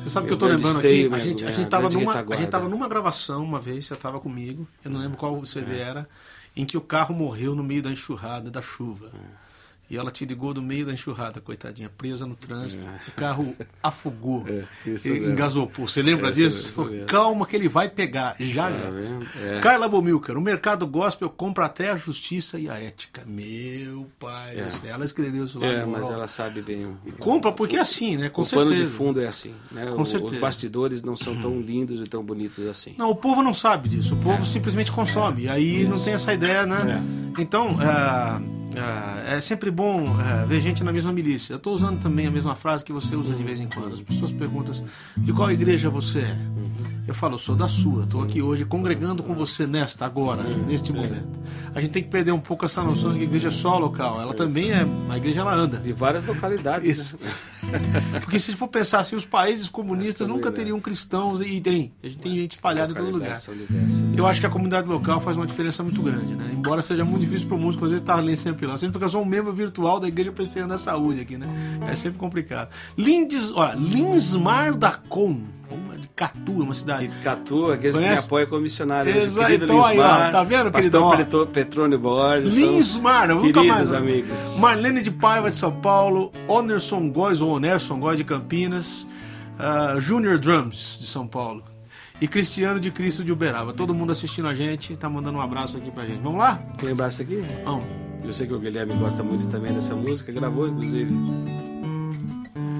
Speaker 2: Você sabe que
Speaker 3: Meu
Speaker 2: eu tô
Speaker 3: grande
Speaker 2: lembrando aqui, a gente, a gente, tava numa, a gente tava numa gravação uma vez, você tava comigo, eu não lembro qual CD
Speaker 3: É.
Speaker 2: era, em que o carro morreu no meio da enxurrada, da chuva.
Speaker 3: É.
Speaker 2: E ela te ligou no meio da enxurrada, coitadinha, presa no trânsito.
Speaker 3: É.
Speaker 2: O carro afogou,
Speaker 3: É, isso
Speaker 2: e engasopou. Você lembra
Speaker 3: É, isso
Speaker 2: disso? Falou,
Speaker 3: isso
Speaker 2: calma que ele vai pegar, já
Speaker 3: Tá
Speaker 2: já.
Speaker 3: É.
Speaker 2: Carla Bomilcar, o mercado gospel compra até a justiça e a ética. Meu pai,
Speaker 3: É.
Speaker 2: do ela escreveu isso lá.
Speaker 3: É, mas ela sabe bem. o-
Speaker 2: Compra porque é assim, né? Com
Speaker 3: o
Speaker 2: certeza.
Speaker 3: pano de fundo é assim, né?
Speaker 2: Com
Speaker 3: O-
Speaker 2: certeza.
Speaker 3: Os bastidores não são tão lindos e tão bonitos assim.
Speaker 2: Não, o povo não sabe disso. O povo simplesmente consome. E aí não tem essa ideia, né? Então, ah, ah, é sempre bom ah, ver gente na mesma milícia. Eu estou usando também a mesma frase que você usa de vez em quando. As pessoas perguntam de qual igreja você é. Eu falo, eu sou da sua. Estou aqui hoje congregando com você nesta, agora, neste momento. A gente tem que perder um pouco essa noção de que a igreja é só local. Ela também é. A igreja ela anda.
Speaker 3: De várias localidades.
Speaker 2: Isso.
Speaker 3: Né?
Speaker 2: Porque se for pensar assim, os países comunistas
Speaker 7: É,
Speaker 2: nunca
Speaker 7: são
Speaker 2: teriam
Speaker 7: diversos.
Speaker 2: cristãos e tem. A gente tem gente espalhada em todo lugar. Eu acho que a comunidade local faz uma diferença muito grande, né? Embora seja muito difícil para o músico, às vezes estar ali sempre lá. Sempre porque eu sou um membro virtual da Igreja Presbiteriana da Saúde aqui, né? É sempre complicado. Lindes, olha, Linsmar da Com, Catu, uma cidade.
Speaker 7: Catu, aqueles que me
Speaker 2: Conhece?
Speaker 7: apoiam como missionário.
Speaker 2: Exato, então aí, ó,
Speaker 7: Linsmar,
Speaker 2: tá vendo,
Speaker 7: Pastor
Speaker 2: queridão, ó?
Speaker 7: Petro- Petrônio Borges.
Speaker 2: Linsmar, nunca
Speaker 7: queridos
Speaker 2: mais.
Speaker 7: amigos.
Speaker 2: Marlene de Paiva de São Paulo, Onerson Góes ou Onerson Góes de Campinas, ah, Junior Drums de São Paulo e Cristiano de Cristo de Uberaba. Todo mundo assistindo a gente, tá mandando um abraço aqui pra gente. Vamos lá?
Speaker 7: Lembrar isso aqui?
Speaker 2: Vamos.
Speaker 7: Eu sei que o Guilherme gosta muito também dessa música, gravou inclusive.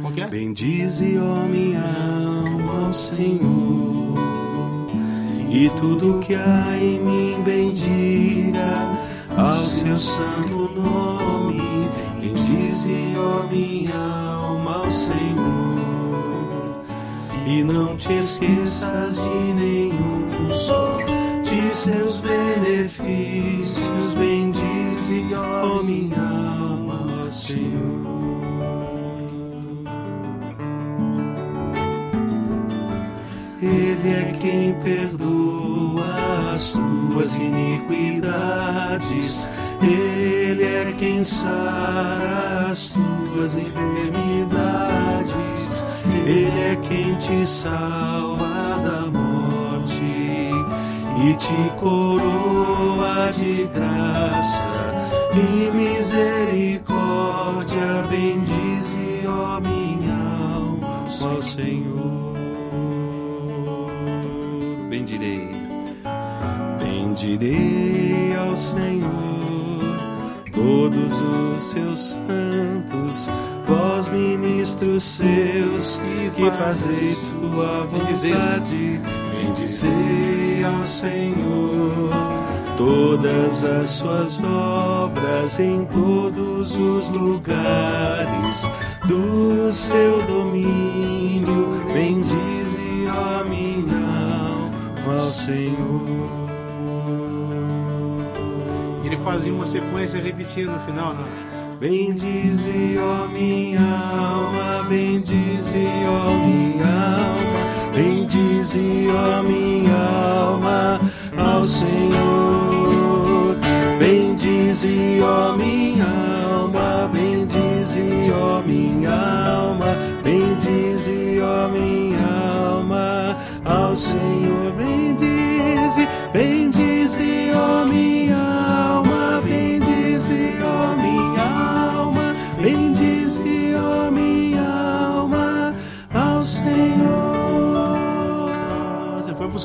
Speaker 2: Qual que é?
Speaker 3: Bendize, ó minha Senhor, e tudo que há em mim bendiga ao seu santo nome. Bendize, ó minha alma, ao Senhor, e não te esqueças de nenhum só de seus benefícios. Bendize, ó minha alma, Senhor. Ele é quem perdoa as tuas iniquidades. Ele é quem sara as tuas enfermidades. Ele é quem te salva da morte e te coroa de graça e misericórdia. Bendize, ó minha alma, ao Senhor. Bendirei, bendirei ao Senhor todos os seus santos, vós ministros seus que fazei tua vontade. Bendizei ao Senhor todas as suas obras em todos os lugares do seu domínio. Bendize, ó minha ao Senhor.
Speaker 2: Ele fazia uma sequência repetindo no final, não?
Speaker 3: Bendize, ó minha alma, bendize, ó minha alma, bendize, ó minha alma, ao Senhor.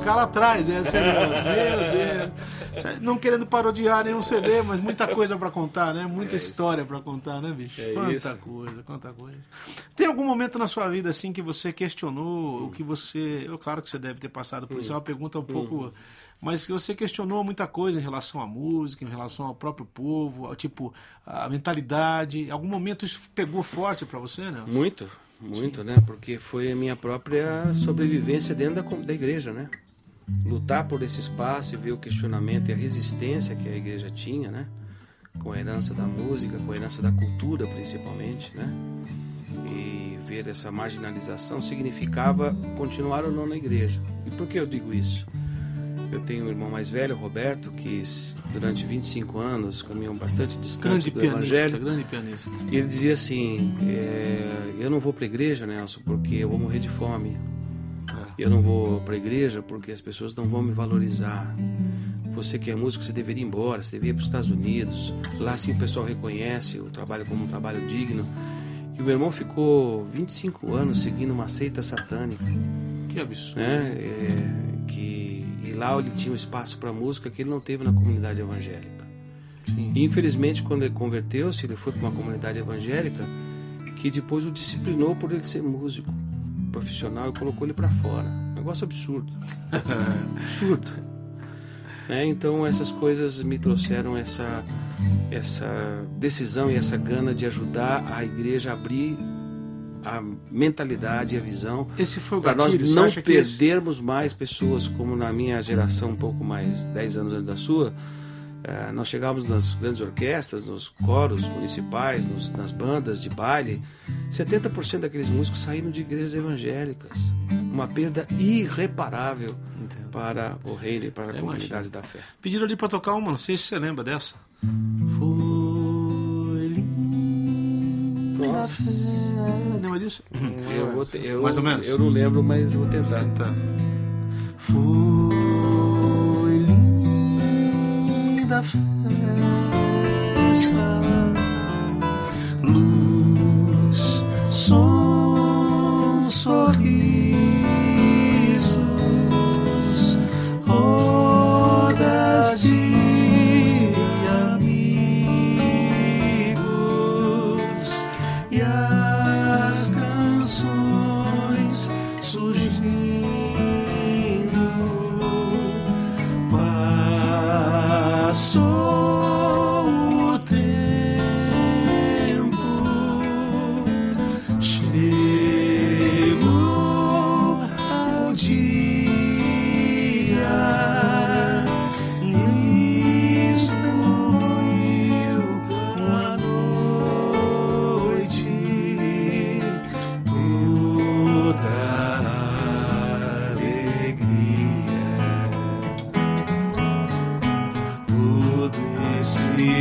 Speaker 2: Buscar lá atrás, é esse negócio. Meu Deus. Não querendo parodiar nenhum CD, mas muita coisa pra contar, né? Muita história pra contar, né, bicho?
Speaker 7: É
Speaker 2: quanta
Speaker 7: isso.
Speaker 2: coisa, quanta coisa. Tem algum momento na sua vida assim que você questionou, o que você. Eu, claro que você deve ter passado por isso, é uma pergunta um pouco. Mas você questionou muita coisa em relação à música, em relação ao próprio povo, ao, tipo, a mentalidade. Em algum momento isso pegou forte pra você, né?
Speaker 7: Muito, muito, né? Porque foi a minha própria sobrevivência dentro da, da igreja, né? Lutar por esse espaço e ver o questionamento e a resistência que a igreja tinha, né? Com a herança da música, com a herança da cultura, principalmente, né? E ver essa marginalização significava continuar ou não na igreja. E por que eu digo isso? Eu tenho um irmão mais velho, Roberto, que durante 25 anos caminhou bastante distante
Speaker 2: Grande
Speaker 7: do
Speaker 2: pianista,
Speaker 7: evangelho.
Speaker 2: grande pianista.
Speaker 7: E ele dizia assim: é, Eu não vou para a igreja, Nelson, porque eu vou morrer de fome. Eu não vou para a igreja porque as pessoas não vão me valorizar. Você que é músico, você deveria ir embora, você deveria ir para os Estados Unidos. Lá sim o pessoal reconhece o trabalho como um trabalho digno. E o meu irmão ficou 25 anos seguindo uma seita satânica
Speaker 2: Que absurdo.
Speaker 7: né? É, que e lá ele tinha um espaço para música que ele não teve na comunidade evangélica.
Speaker 2: Sim.
Speaker 7: E infelizmente quando ele converteu-se, ele foi para uma comunidade evangélica que depois o disciplinou por ele ser músico profissional e colocou ele para fora. Um negócio absurdo. absurdo. Né? Então essas coisas me trouxeram essa essa decisão e essa gana de ajudar a igreja a abrir a mentalidade e a visão
Speaker 2: Esse foi o
Speaker 7: para nós não
Speaker 2: esse-
Speaker 7: perdermos mais pessoas como na minha geração um pouco mais 10 anos antes da sua
Speaker 3: nós chegávamos nas grandes orquestras, nos coros municipais, nos- nas bandas de baile, 70% daqueles músicos saíram de igrejas evangélicas. Uma perda irreparável para o reino e para a comunidade da fé.
Speaker 2: Pediram ali pra tocar uma, não sei se você lembra dessa. Foi linda
Speaker 3: Nossa.
Speaker 2: Lembra disso?
Speaker 3: Eu, vou te- eu-
Speaker 2: Mais ou menos.
Speaker 3: Eu não lembro, mas vou tentar.
Speaker 2: Tentar. Foi linda festa, luz, som, sorrisos,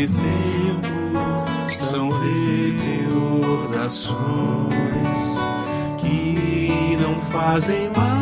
Speaker 2: esse tempo são recordações que não fazem mais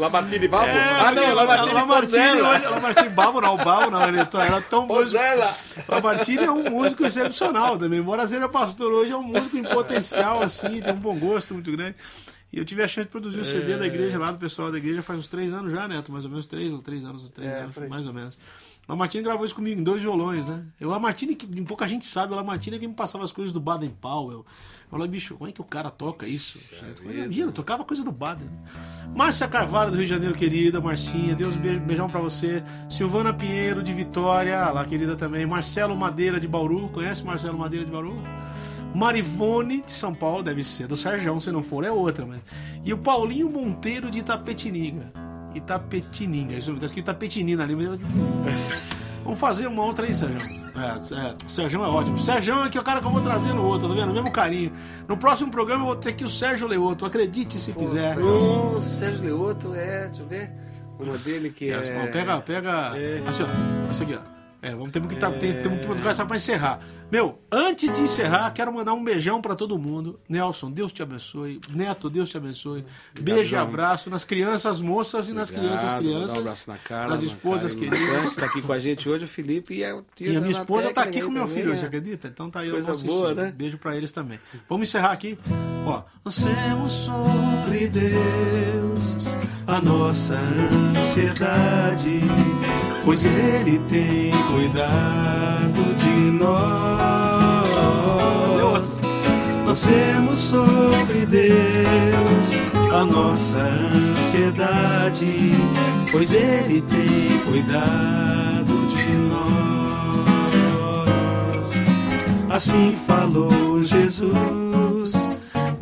Speaker 3: Lamartine Balbo?
Speaker 2: É,
Speaker 3: ah, não, Lamartine
Speaker 2: Lamartine, Lamartine Balbo não, Balbo não, ele era tão músico.
Speaker 3: Ponzella.
Speaker 2: Lamartine é um músico excepcional também, embora seja pastor hoje, é um músico em potencial, assim, tem um bom gosto muito grande. E eu tive a chance de produzir o CD da igreja lá, do pessoal da igreja, faz uns três anos já, Neto, mais ou menos três ou três anos, três
Speaker 4: É,
Speaker 2: anos, mais ou menos. O Lamartine gravou isso comigo em dois violões, né? O Lamartine, que pouca gente sabe, o Lamartine é quem me passava as coisas do Baden Powell. Falei, bicho, como é que o cara toca isso? Imagina, eu tocava coisa do Baden. Márcia Carvalho do Rio de Janeiro, querida, Marcinha, Deus beijo, beijão pra você. Silvana Pinheiro de Vitória, ah, lá querida também. Marcelo Madeira de Bauru, conhece Marcelo Madeira de Bauru? Marivone de São Paulo, deve ser do Serjão, se não for é outra, mas. E o Paulinho Monteiro de Itapetininga. Itapetininga, isso tá escrito Itapetinina ali, mas Vamos fazer uma outra aí, Sérgio. É, é, o Sérgio é ótimo. O Sérgio é que é o cara que eu vou trazer no outro, tá vendo? O mesmo carinho. No próximo programa eu vou ter aqui o Sérgio Leoto, acredite se quiser.
Speaker 3: O Sérgio Leoto é, deixa eu ver, uma dele que
Speaker 2: É,
Speaker 3: é...
Speaker 2: Pega, pega. Assim, ó. Essa aqui, ó. É, vamos ter que tá, tem, tem lugar só pra encerrar. Meu, antes de encerrar, quero mandar um beijão pra todo mundo. Nelson, Deus te abençoe. Neto, Deus te abençoe. Beijo e abraço nas crianças moças e nas crianças
Speaker 3: Obrigado,
Speaker 2: crianças.
Speaker 3: Um abraço na cara.
Speaker 2: nas
Speaker 3: na
Speaker 2: esposas queridas.
Speaker 3: Tá aqui com a gente hoje, o Felipe e a tia
Speaker 2: E a minha esposa tá aqui com meu filho,
Speaker 3: é.
Speaker 2: você acredita? Então tá aí, eu vou
Speaker 3: boa, né?
Speaker 2: Beijo pra eles também. Vamos encerrar aqui. Ó. Lancemos sobre Deus a nossa ansiedade, pois Ele tem cuidado de nós. Lancemos sobre Deus a nossa ansiedade, pois Ele tem cuidado de nós. Assim falou Jesus.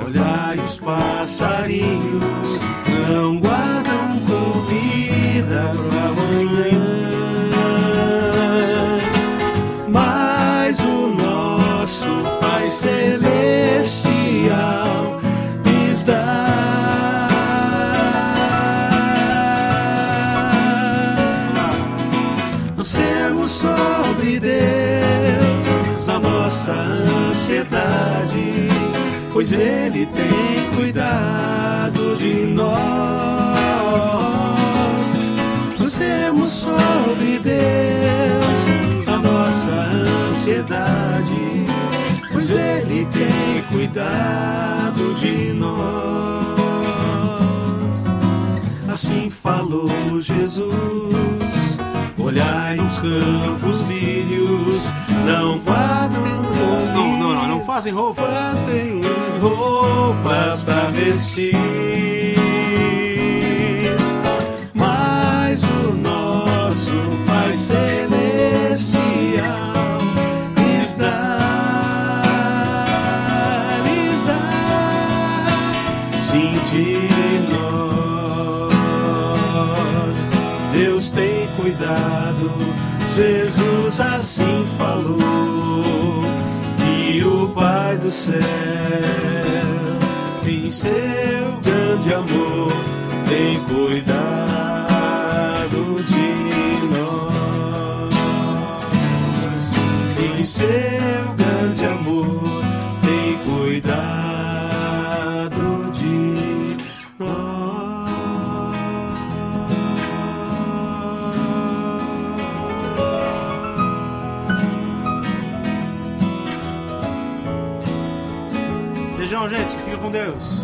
Speaker 2: Olhai os passarinhos, não guardam comida
Speaker 3: pois Ele tem cuidado de nós. Pusemos sobre Deus a nossa ansiedade, pois Ele tem cuidado de nós. Assim falou Jesus. Olhai os campos lírios, não vadam,
Speaker 2: Não, não, não, não fazem roupas.
Speaker 3: fazem roupas para vestir. Mas o nosso Pai Celestial Jesus assim falou. E o Pai do céu, em seu grande amor, tem cuidado de nós. Em seu
Speaker 2: com Deus.